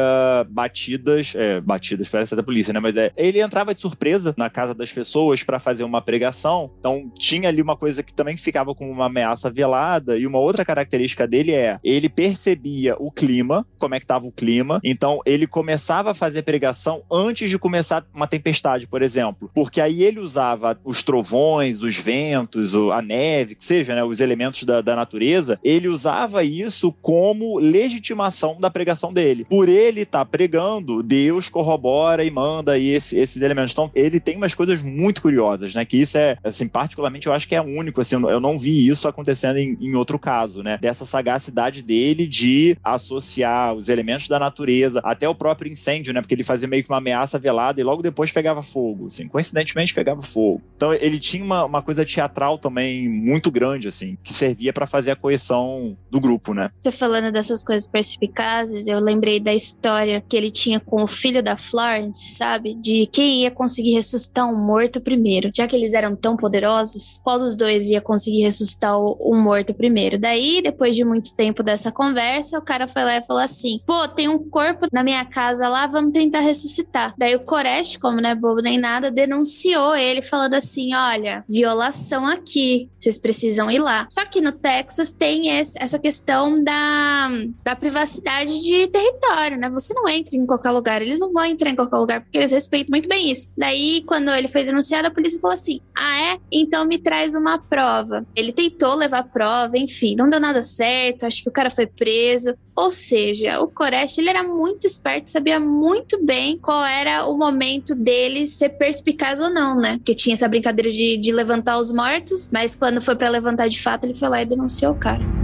batidas, é, batidas, parece da polícia, né? Mas é, ele entrava de surpresa na casa das pessoas para fazer uma pregação. Então, tinha ali uma coisa que também ficava como uma ameaça velada. E uma outra característica dele é, ele percebia o clima, como é que estava o clima. Então, ele começava a fazer pregação antes de começar uma tempestade, por exemplo. Porque aí ele usava os trovões, os ventos, a neve, que seja, né? Os elementos da, da natureza. Ele usava isso como legitimação da pregação dele. Por ele estar tá pregando, Deus corrobora e manda aí esse, esses elementos. Então, ele tem umas coisas muito curiosas, né? Que isso é, assim, particularmente eu acho que é único, assim, eu não vi isso acontecendo em, em outro caso, né? Dessa sagacidade dele de associar os elementos da natureza, até o próprio incêndio, né? Porque ele fazia meio que uma ameaça velada e logo depois pegava fogo, assim, coincidentemente pegava fogo. Então, ele tinha uma, uma coisa teatral também muito grande, assim, que servia para fazer a coesão do grupo, né? Você falando dessas coisas perspicazes, eu lembrei da história que ele tinha com o filho da Florence, sabe? De quem ia conseguir ressuscitar um morto primeiro. Já que eles eram tão poderosos, qual dos dois ia conseguir ressuscitar o, morto primeiro? Daí, depois de muito tempo dessa conversa, o cara foi lá e falou assim: pô, tem um corpo na minha casa lá, vamos tentar ressuscitar. Daí o Koresh, como não é bobo nem nada, denunciou ele, falando assim: olha, violação aqui, vocês precisam ir lá. Só que no Texas tem esse, essa questão da, da privacidade de território, né? Você não entra em qualquer lugar, eles não vão entrar em qualquer lugar porque eles respeitam muito bem isso. Daí, quando ele foi denunciado, a polícia falou assim: ah, é? Então me traz uma prova. Ele tentou levar prova, enfim, não deu nada certo, acho que o cara foi preso. Ou seja, o Koresh ele era muito esperto, sabia muito bem qual era o momento dele ser perspicaz ou não, né? Porque tinha essa brincadeira de, de levantar os mortos, mas quando foi para levantar de fato, ele foi lá e denunciou o cara.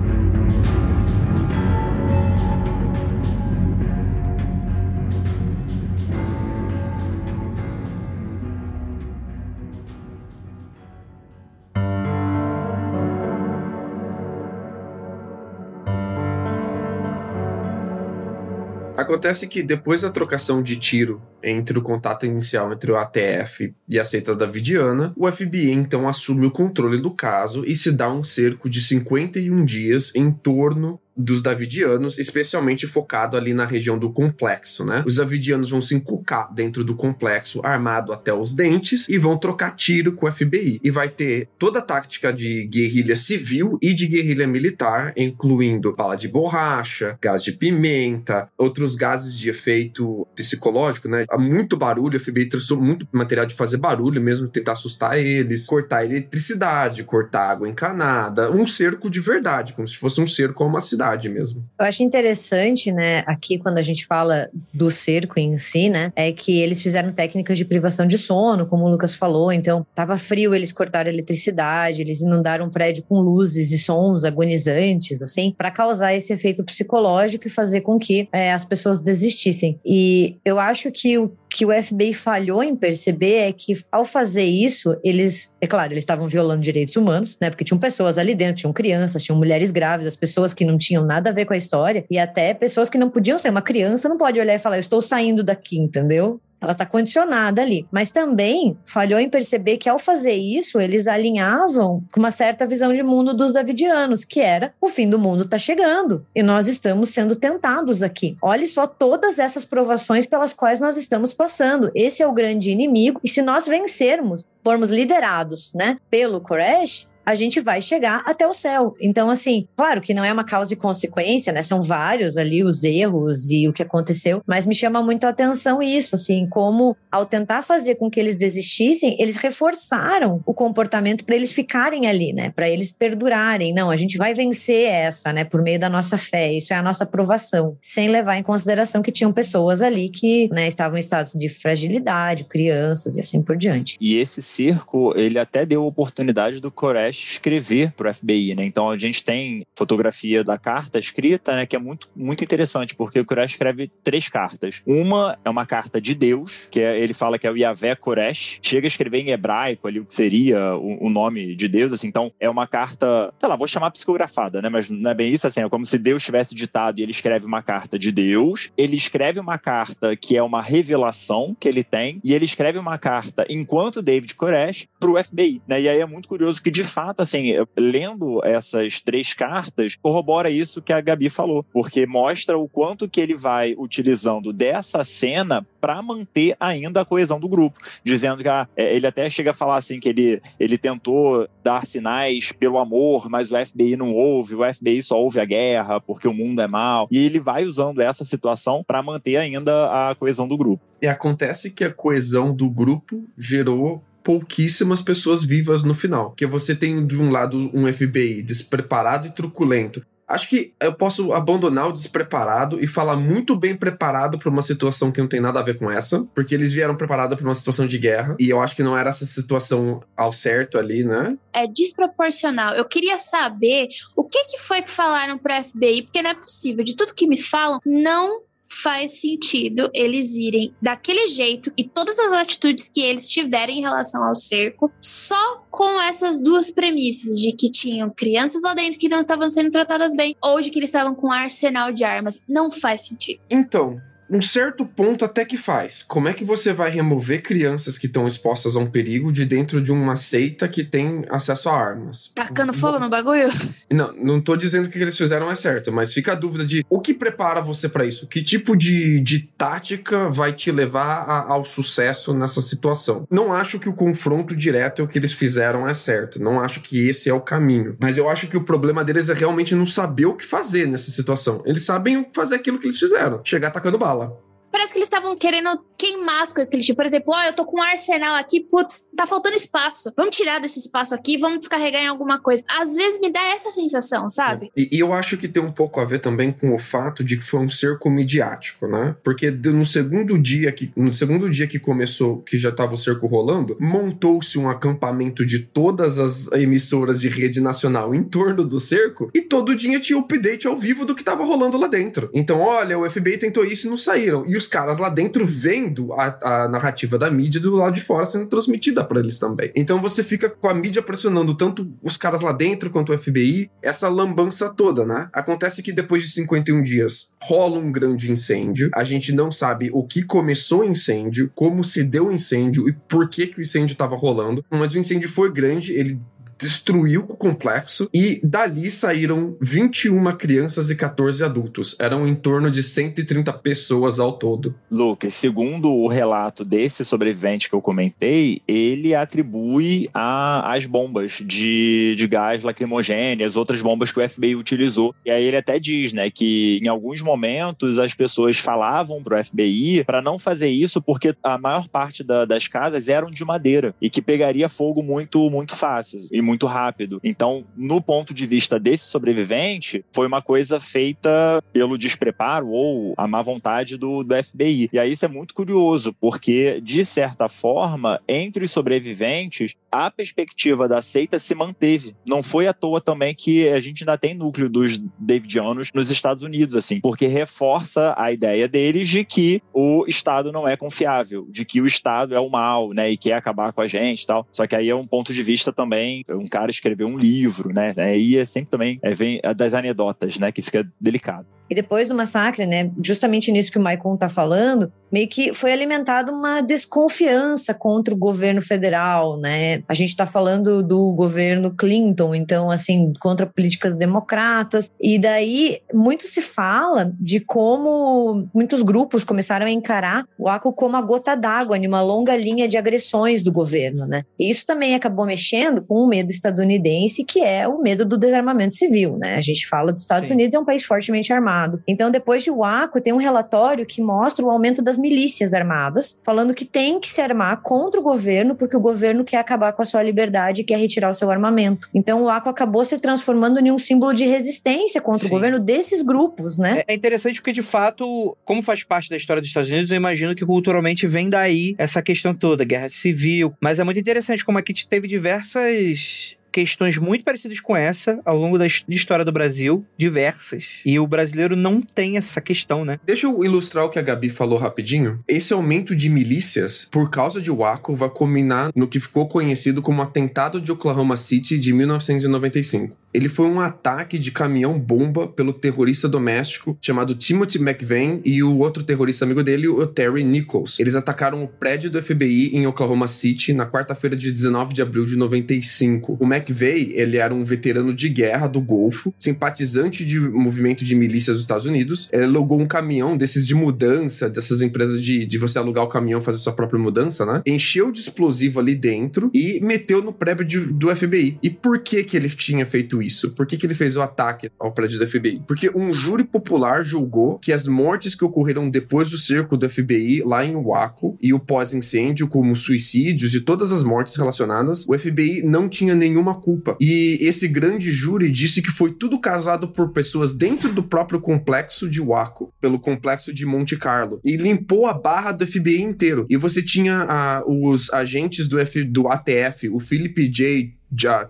Acontece que depois da trocação de tiro entre o contato inicial entre o ATF e a seita davidiana, o FBI então assume o controle do caso e se dá um cerco de 51 dias em torno dos Davidianos, especialmente focado ali na região do complexo, né? Os Davidianos vão se encucar dentro do complexo, armado até os dentes, e vão trocar tiro com o FBI. E vai ter toda a tática de guerrilha civil e de guerrilha militar, incluindo bala de borracha, gás de pimenta, outros gases de efeito psicológico, né? Há muito barulho, o FBI trouxe muito material de fazer barulho mesmo, tentar assustar eles, cortar eletricidade, cortar água encanada, um cerco de verdade, como se fosse um cerco a uma cidade mesmo. Eu acho interessante, né, aqui quando a gente fala do cerco em si, né, é que eles fizeram técnicas de privação de sono, como o Lucas falou, então tava frio, eles cortaram eletricidade, eles inundaram um prédio com luzes e sons agonizantes, assim, para causar esse efeito psicológico e fazer com que é, as pessoas desistissem. E eu acho que o que o FBI falhou em perceber é que, ao fazer isso, eles, é claro, eles estavam violando direitos humanos, né? Porque tinham pessoas ali dentro, tinham crianças, tinham mulheres grávidas, pessoas que não tinham nada a ver com a história, e até pessoas que não podiam ser. Uma criança não pode olhar e falar, eu estou saindo daqui, entendeu? Ela está condicionada ali. Mas também falhou em perceber que, ao fazer isso, eles alinhavam com uma certa visão de mundo dos davidianos, que era o fim do mundo está chegando e nós estamos sendo tentados aqui. Olhe só todas essas provações pelas quais nós estamos passando. Esse é o grande inimigo, e se nós vencermos, formos liderados né, pelo Koresh, a gente vai chegar até o céu. Então, assim, claro que não é uma causa e consequência, né? São vários ali os erros e o que aconteceu, mas me chama muito a atenção isso, assim, como ao tentar fazer com que eles desistissem, eles reforçaram o comportamento para eles ficarem ali, né? Para eles perdurarem. Não, a gente vai vencer essa, né? Por meio da nossa fé. Isso é a nossa aprovação, sem levar em consideração que tinham pessoas ali que né, estavam em estado de fragilidade, crianças e assim por diante. E esse circo, ele até deu oportunidade do Koresh escrever para o FBI, né? Então a gente tem fotografia da carta escrita, né? Que é muito, muito interessante, porque o Koresh escreve três cartas. Uma é uma carta de Deus, que é, ele fala que é o Yahvé Koresh. Chega a escrever em hebraico ali o que seria o, o, nome de Deus, assim. Então é uma carta, sei lá, vou chamar psicografada, né? Mas não é bem isso, assim. É como se Deus tivesse ditado e ele escreve uma carta de Deus. Ele escreve uma carta que é uma revelação que ele tem e ele escreve uma carta enquanto David Koresh para o FBI, né? E aí é muito curioso que de fato, assim, lendo essas três cartas corrobora isso que a Gabi falou, porque mostra o quanto que ele vai utilizando dessa cena para manter ainda a coesão do grupo, dizendo que ah, ele até chega a falar assim que ele, ele tentou dar sinais pelo amor, mas o FBI não ouve, o FBI só ouve a guerra porque o mundo é mal, e ele vai usando essa situação para manter ainda a coesão do grupo. E acontece que a coesão do grupo gerou pouquíssimas pessoas vivas no final. Que você tem de um lado um FBI despreparado e truculento, Acho que eu posso abandonar o despreparado e falar muito bem preparado para uma situação que não tem nada a ver com essa, porque eles vieram preparados para uma situação de guerra e eu acho que não era essa situação ao certo ali, né? É desproporcional. Eu queria saber o que que foi que falaram para FBI, porque não é possível. De tudo que me falam, não faz sentido eles irem daquele jeito e todas as atitudes que eles tiverem em relação ao cerco, só com essas duas premissas de que tinham crianças lá dentro que não estavam sendo tratadas bem ou de que eles estavam com um arsenal de armas. Não faz sentido. Então, um certo ponto até que faz. Como é que você vai remover crianças que estão expostas a um perigo de dentro de uma seita que tem acesso a armas? Tacando fogo no bagulho? Não, não tô dizendo que o que eles fizeram é certo, mas fica a dúvida de o que prepara você para isso? Que tipo de, de tática vai te levar a, ao sucesso nessa situação? Não acho que o confronto direto é o que eles fizeram é certo. Não acho que esse é o caminho. Mas eu acho que o problema deles é realmente não saber o que fazer nessa situação. Eles sabem fazer aquilo que eles fizeram. Chegar atacando bala fala. Parece que eles estavam querendo queimar as coisas que eles tinham. Por exemplo, ó, oh, eu tô com um arsenal aqui, putz, tá faltando espaço. Vamos tirar desse espaço aqui, vamos descarregar em alguma coisa. Às vezes me dá essa sensação, sabe? E, e eu acho que tem um pouco a ver também com o fato de que foi um cerco midiático, né? Porque no segundo dia que no segundo dia que começou, que já tava o cerco rolando, montou-se um acampamento de todas as emissoras de rede nacional em torno do cerco e todo dia tinha update ao vivo do que tava rolando lá dentro. Então, olha, o FBI tentou isso e não saíram. E os caras lá dentro vendo a, a narrativa da mídia do lado de fora sendo transmitida para eles também. Então você fica com a mídia pressionando tanto os caras lá dentro quanto o FBI, essa lambança toda, né? Acontece que depois de 51 dias rola um grande incêndio, a gente não sabe o que começou o incêndio, como se deu o incêndio e por que, que o incêndio estava rolando, mas o incêndio foi grande, ele destruiu o complexo e dali saíram 21 crianças e 14 adultos. Eram em torno de 130 pessoas ao todo. Lucas, segundo o relato desse sobrevivente que eu comentei, ele atribui a, as bombas de, de gás lacrimogêneo, as outras bombas que o FBI utilizou. E aí ele até diz, né, que em alguns momentos as pessoas falavam pro FBI para não fazer isso porque a maior parte da, das casas eram de madeira e que pegaria fogo muito muito fácil. E muito rápido. Então, no ponto de vista desse sobrevivente, foi uma coisa feita pelo despreparo ou a má vontade do, do FBI. E aí isso é muito curioso, porque, de certa forma, entre os sobreviventes, a perspectiva da seita se manteve. Não foi à toa também que a gente ainda tem núcleo dos Davidianos nos Estados Unidos, assim, porque reforça a ideia deles de que o Estado não é confiável, de que o Estado é o mal, né, e quer acabar com a gente e tal. Só que aí é um ponto de vista também um cara escreveu um livro, né? E é sempre também é, vem das anedotas, né? Que fica delicado. E depois do massacre, né, justamente nisso que o Maicon tá falando, meio que foi alimentada uma desconfiança contra o governo federal, né? A gente está falando do governo Clinton, então, assim, contra políticas democratas. E daí, muito se fala de como muitos grupos começaram a encarar o ACO como a gota d'água em uma longa linha de agressões do governo, né? E isso também acabou mexendo com o medo estadunidense, que é o medo do desarmamento civil, né? A gente fala dos Estados Sim. Unidos, é um país fortemente armado. Então, depois de Waco, tem um relatório que mostra o aumento das milícias armadas, falando que tem que se armar contra o governo, porque o governo quer acabar com a sua liberdade e quer retirar o seu armamento. Então, o Waco acabou se transformando em um símbolo de resistência contra Sim. o governo desses grupos, né? É, é interessante porque, de fato, como faz parte da história dos Estados Unidos, eu imagino que culturalmente vem daí essa questão toda, guerra civil. Mas é muito interessante como aqui teve diversas questões muito parecidas com essa ao longo da história do Brasil, diversas. E o brasileiro não tem essa questão, né? Deixa eu ilustrar o que a Gabi falou rapidinho. Esse aumento de milícias, por causa de Waco, vai culminar no que ficou conhecido como atentado de Oklahoma City de 1995. Ele foi um ataque de caminhão-bomba pelo terrorista doméstico chamado Timothy McVeigh e o outro terrorista amigo dele, o Terry Nichols. Eles atacaram o prédio do FBI em Oklahoma City na quarta-feira de 19 de abril de 95. O McVeigh, ele era um veterano de guerra do Golfo, simpatizante de movimento de milícias dos Estados Unidos. Ele alugou um caminhão desses de mudança, dessas empresas de, de você alugar o caminhão fazer sua própria mudança, né? Encheu de explosivo ali dentro e meteu no prédio do FBI. E por que que ele tinha feito isso? Por que, que ele fez o ataque ao prédio do FBI? Porque um júri popular julgou que as mortes que ocorreram depois do cerco do FBI lá em Waco e o pós-incêndio, como suicídios e todas as mortes relacionadas, o FBI não tinha nenhuma culpa. E esse grande júri disse que foi tudo causado por pessoas dentro do próprio complexo de Waco, pelo complexo de Monte Carlo, e limpou a barra do FBI inteiro. E você tinha uh, os agentes do, F, do ATF, o Philip J.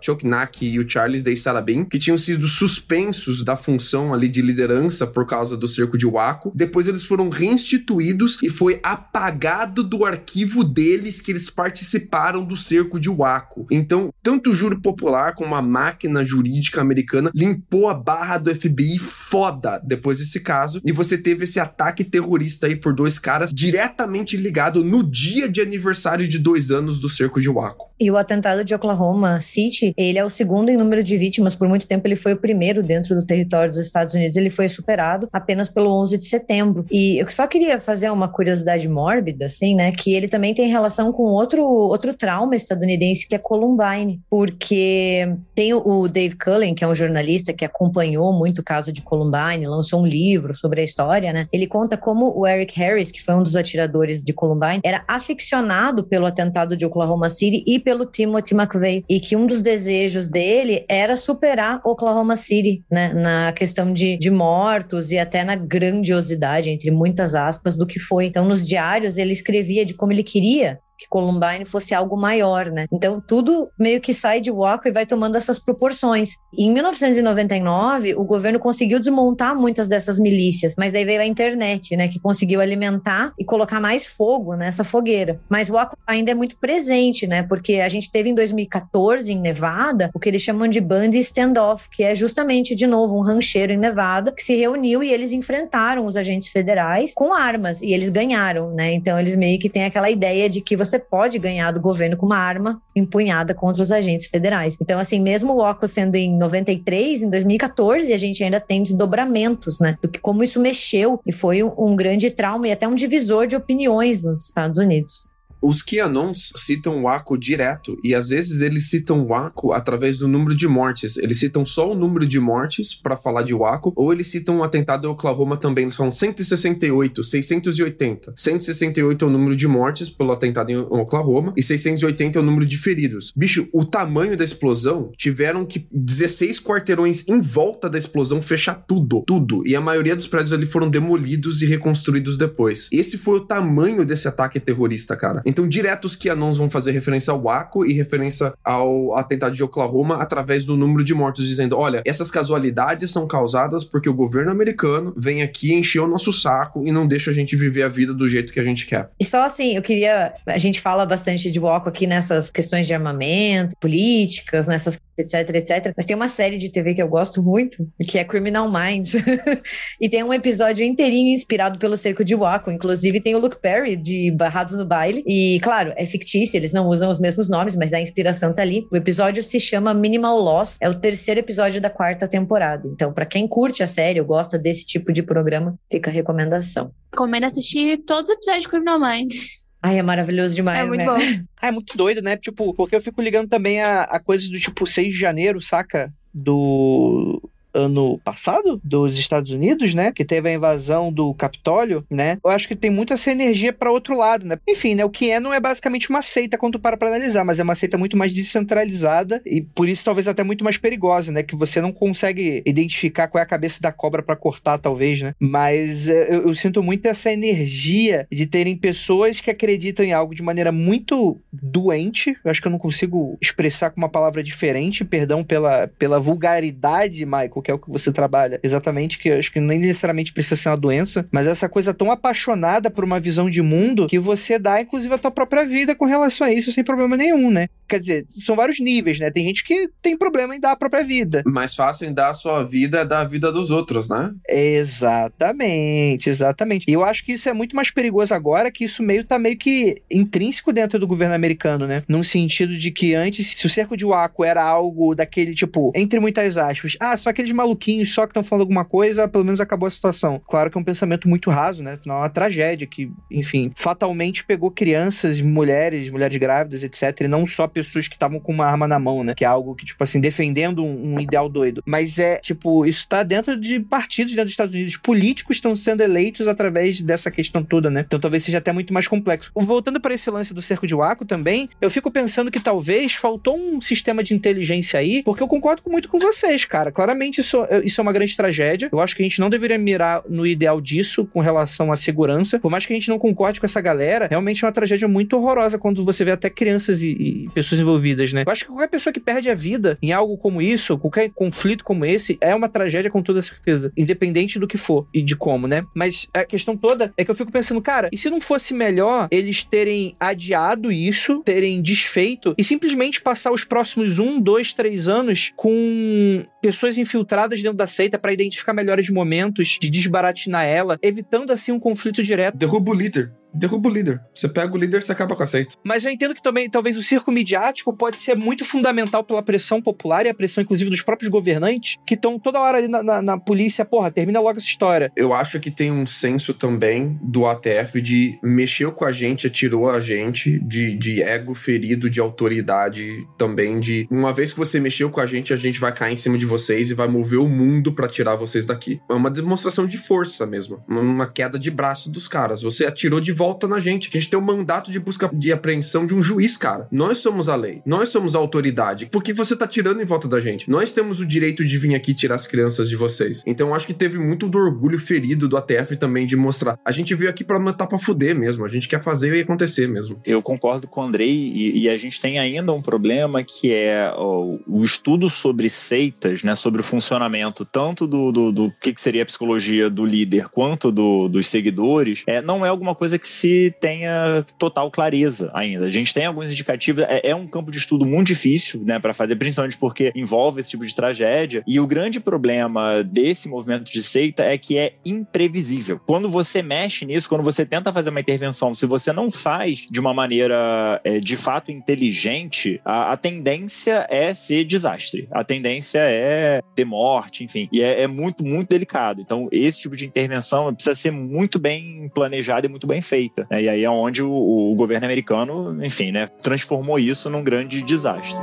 Chuck Nack e o Charles Day Sarabin, que tinham sido suspensos da função ali de liderança por causa do cerco de Waco. Depois eles foram reinstituídos e foi apagado do arquivo deles que eles participaram do cerco de Waco. Então, tanto o júri popular como a máquina jurídica americana limpou a barra do FBI foda depois desse caso. E você teve esse ataque terrorista aí por dois caras diretamente ligado no dia de aniversário de dois anos do cerco de Waco. E o atentado de Oklahoma City, ele é o segundo em número de vítimas. Por muito tempo ele foi o primeiro dentro do território dos Estados Unidos. Ele foi superado apenas pelo 11 de setembro. E eu só queria fazer uma curiosidade mórbida, assim, né? Que ele também tem relação com outro, outro trauma estadunidense, que é Columbine. Porque tem o Dave Cullen, que é um jornalista que acompanhou muito o caso de Columbine, lançou um livro sobre a história, né? Ele conta como o Eric Harris, que foi um dos atiradores de Columbine, era aficionado pelo atentado de Oklahoma City e pelo Timothy McVeigh e que um dos desejos dele era superar Oklahoma City, né, na questão de, de mortos e até na grandiosidade, entre muitas aspas, do que foi. Então, nos diários, ele escrevia de como ele queria que Columbine fosse algo maior, né? Então tudo meio que sai de Waco e vai tomando essas proporções. E em 1999, o governo conseguiu desmontar muitas dessas milícias, mas daí veio a internet, né, que conseguiu alimentar e colocar mais fogo nessa fogueira. Mas Waco ainda é muito presente, né? Porque a gente teve em 2014 em Nevada o que eles chamam de Band Standoff, que é justamente de novo um rancheiro em Nevada que se reuniu e eles enfrentaram os agentes federais com armas e eles ganharam, né? Então eles meio que têm aquela ideia de que você você pode ganhar do governo com uma arma empunhada contra os agentes federais. Então, assim, mesmo o OCO sendo em 93, em 2014, a gente ainda tem desdobramentos, né? Do que como isso mexeu e foi um, um grande trauma e até um divisor de opiniões nos Estados Unidos. Os QAnons citam o Waco direto, e às vezes eles citam o Waco através do número de mortes. Eles citam só o número de mortes para falar de Waco, ou eles citam o atentado em Oklahoma também. Eles falam 168, 680. 168 é o número de mortes pelo atentado em Oklahoma, e 680 é o número de feridos. Bicho, o tamanho da explosão tiveram que 16 quarteirões em volta da explosão fechar tudo, tudo. E a maioria dos prédios ali foram demolidos e reconstruídos depois. Esse foi o tamanho desse ataque terrorista, cara. Então, direto os QAnons vão fazer referência ao Waco e referência ao atentado de Oklahoma através do número de mortos, dizendo: olha, essas casualidades são causadas porque o governo americano vem aqui encher o nosso saco e não deixa a gente viver a vida do jeito que a gente quer. E só assim, eu queria. A gente fala bastante de Waco aqui nessas questões de armamento, políticas, nessas etc, etc. Mas tem uma série de TV que eu gosto muito, que é Criminal Minds. e tem um episódio inteirinho inspirado pelo cerco de Waco. Inclusive tem o Luke Perry, de Barrados no Baile. E, claro, é fictício, eles não usam os mesmos nomes, mas a inspiração tá ali. O episódio se chama Minimal Loss. É o terceiro episódio da quarta temporada. Então, para quem curte a série ou gosta desse tipo de programa, fica a recomendação. Recomendo assistir todos os episódios de Criminal Minds. Ai, é maravilhoso demais, É muito né? bom. Ah, é muito doido, né? Tipo, porque eu fico ligando também a, a coisas do tipo 6 de janeiro, saca? Do ano passado dos Estados Unidos, né, que teve a invasão do Capitólio, né? Eu acho que tem muito essa energia para outro lado, né? Enfim, né, o que é não é basicamente uma seita quando para para analisar, mas é uma seita muito mais descentralizada e por isso talvez até muito mais perigosa, né, que você não consegue identificar qual é a cabeça da cobra para cortar, talvez, né? Mas é, eu, eu sinto muito essa energia de terem pessoas que acreditam em algo de maneira muito doente. Eu acho que eu não consigo expressar com uma palavra diferente, perdão pela, pela vulgaridade, Michael, que é o que você trabalha exatamente, que eu acho que nem necessariamente precisa ser uma doença, mas essa coisa tão apaixonada por uma visão de mundo que você dá, inclusive, a tua própria vida com relação a isso sem problema nenhum, né? Quer dizer, são vários níveis, né? Tem gente que tem problema em dar a própria vida. Mais fácil em dar a sua vida é dar a vida dos outros, né? Exatamente, exatamente. E eu acho que isso é muito mais perigoso agora, que isso meio tá meio que intrínseco dentro do governo americano, né? Num sentido de que antes, se o cerco de Waco era algo daquele, tipo, entre muitas aspas, ah, só aqueles maluquinhos só que estão falando alguma coisa, pelo menos acabou a situação. Claro que é um pensamento muito raso, né? Afinal, é uma tragédia que, enfim, fatalmente pegou crianças, mulheres, mulheres grávidas, etc. E não só pessoas que estavam com uma arma na mão, né? Que é algo que, tipo assim, defendendo um, um ideal doido. Mas é, tipo, isso tá dentro de partidos dentro dos Estados Unidos. Políticos estão sendo eleitos através dessa questão toda, né? Então talvez seja até muito mais complexo. Voltando para esse lance do cerco de Waco também, eu fico pensando que talvez faltou um sistema de inteligência aí, porque eu concordo muito com vocês, cara. Claramente isso, isso é uma grande tragédia. Eu acho que a gente não deveria mirar no ideal disso com relação à segurança. Por mais que a gente não concorde com essa galera, realmente é uma tragédia muito horrorosa quando você vê até crianças e, e pessoas envolvidas, né? Eu acho que qualquer pessoa que perde a vida em algo como isso, qualquer conflito como esse, é uma tragédia com toda certeza. Independente do que for e de como, né? Mas a questão toda é que eu fico pensando, cara, e se não fosse melhor eles terem adiado isso, terem desfeito e simplesmente passar os próximos um, dois, três anos com pessoas infiltradas dentro da seita para identificar melhores momentos de desbaratinar ela, evitando assim um conflito direto. Derruba o líder. Derruba o líder. Você pega o líder, você acaba com a seita. Mas eu entendo que também, talvez o circo midiático pode ser muito fundamental pela pressão popular e a pressão, inclusive, dos próprios governantes, que estão toda hora ali na, na, na polícia, porra, termina logo essa história. Eu acho que tem um senso também do ATF de mexeu com a gente, atirou a gente, de, de ego ferido, de autoridade também, de uma vez que você mexeu com a gente, a gente vai cair em cima de vocês e vai mover o mundo pra tirar vocês daqui. É uma demonstração de força mesmo, uma queda de braço dos caras. Você atirou de volta na gente. A gente tem um mandato de busca de apreensão de um juiz, cara. Nós somos a lei. Nós somos a autoridade. Por que você tá tirando em volta da gente? Nós temos o direito de vir aqui tirar as crianças de vocês. Então acho que teve muito do orgulho ferido do ATF também de mostrar. A gente veio aqui pra matar pra fuder mesmo. A gente quer fazer e acontecer mesmo. Eu concordo com o Andrei e, e a gente tem ainda um problema que é ó, o estudo sobre seitas, né, sobre o funcionamento tanto do, do, do que, que seria a psicologia do líder quanto do, dos seguidores, é, não é alguma coisa que se tenha total clareza ainda. A gente tem alguns indicativos, é, é um campo de estudo muito difícil, né, para fazer, principalmente porque envolve esse tipo de tragédia. E o grande problema desse movimento de seita é que é imprevisível. Quando você mexe nisso, quando você tenta fazer uma intervenção, se você não faz de uma maneira é, de fato inteligente, a, a, tendência é ser desastre. A tendência é ter morte, enfim. E é, é muito, muito delicado. Então, esse tipo de intervenção precisa ser muito bem planejada e muito bem feita. Né? E aí é onde o, o governo americano, enfim, né, transformou isso num grande desastre.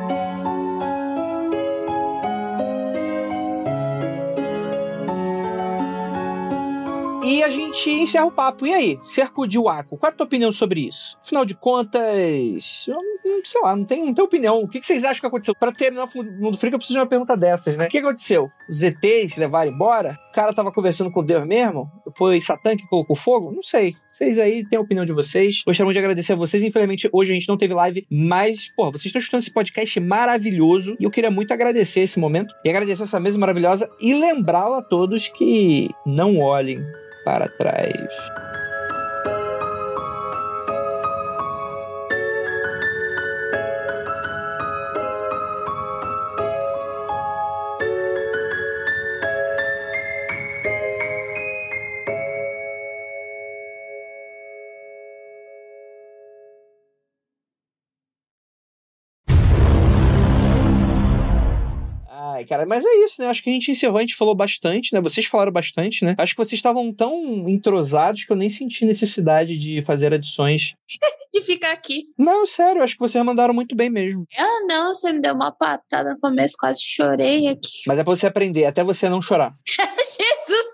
E a gente encerra o papo. E aí, cerco de Waco, qual é a tua opinião sobre isso? Afinal de contas, sei lá, não tenho, não tenho opinião. O que, vocês acham que aconteceu? Pra terminar o Mundo Freak, eu preciso de uma pergunta dessas, né? O que aconteceu? Os ETs levaram embora? O cara tava conversando com Deus mesmo? Foi Satã que colocou fogo? Não sei. Vocês aí têm a opinião de vocês. Gostaria de agradecer a vocês. Infelizmente, hoje a gente não teve live, mas, pô, vocês estão escutando esse podcast maravilhoso e eu queria muito agradecer esse momento e agradecer essa mesa maravilhosa e lembrá-la a todos que não olhem para trás. Cara, mas é isso, né? Acho que a gente encerrou, a gente falou bastante, né? Vocês falaram bastante, né? Acho que vocês estavam tão entrosados que eu nem senti necessidade de fazer adições. de ficar aqui. Não, sério, acho que vocês mandaram muito bem mesmo. Ah, não, você me deu uma patada no começo, quase chorei aqui. Mas é pra você aprender, até você não chorar.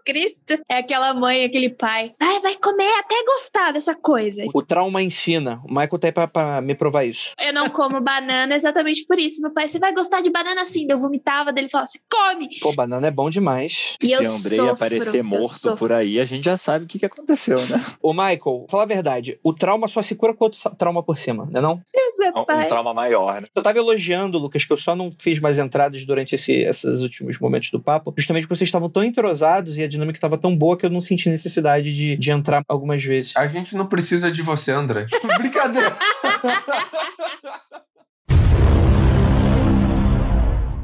Cristo! É aquela mãe, aquele pai. Vai, vai comer até gostar dessa coisa. O trauma ensina. O Michael tá aí pra, pra me provar isso. Eu não como banana exatamente por isso. Meu pai, você vai gostar de banana sim. Eu vomitava dele falava assim: come! Pô, banana é bom demais. E eu Se o Andrei sofro, aparecer eu morto por aí, a gente já sabe o que, que aconteceu, né? Ô, Michael, fala a verdade. O trauma só se cura com outro trauma por cima, né não? É Um, pai. um trauma maior, né? Eu tava elogiando, Lucas, que eu só não fiz mais entradas durante esse, esses últimos momentos do papo, justamente porque vocês estavam tão entrosados e a dinâmica estava tão boa que eu não senti necessidade de, de entrar algumas vezes. A gente não precisa de você, André. Brincadeira.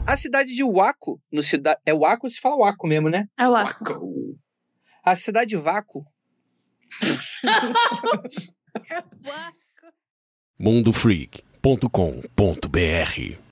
A cidade de Waco, no cida... é Waco, se fala Waco mesmo, né? É o Aqua. A cidade de Waco mundofreak.com.br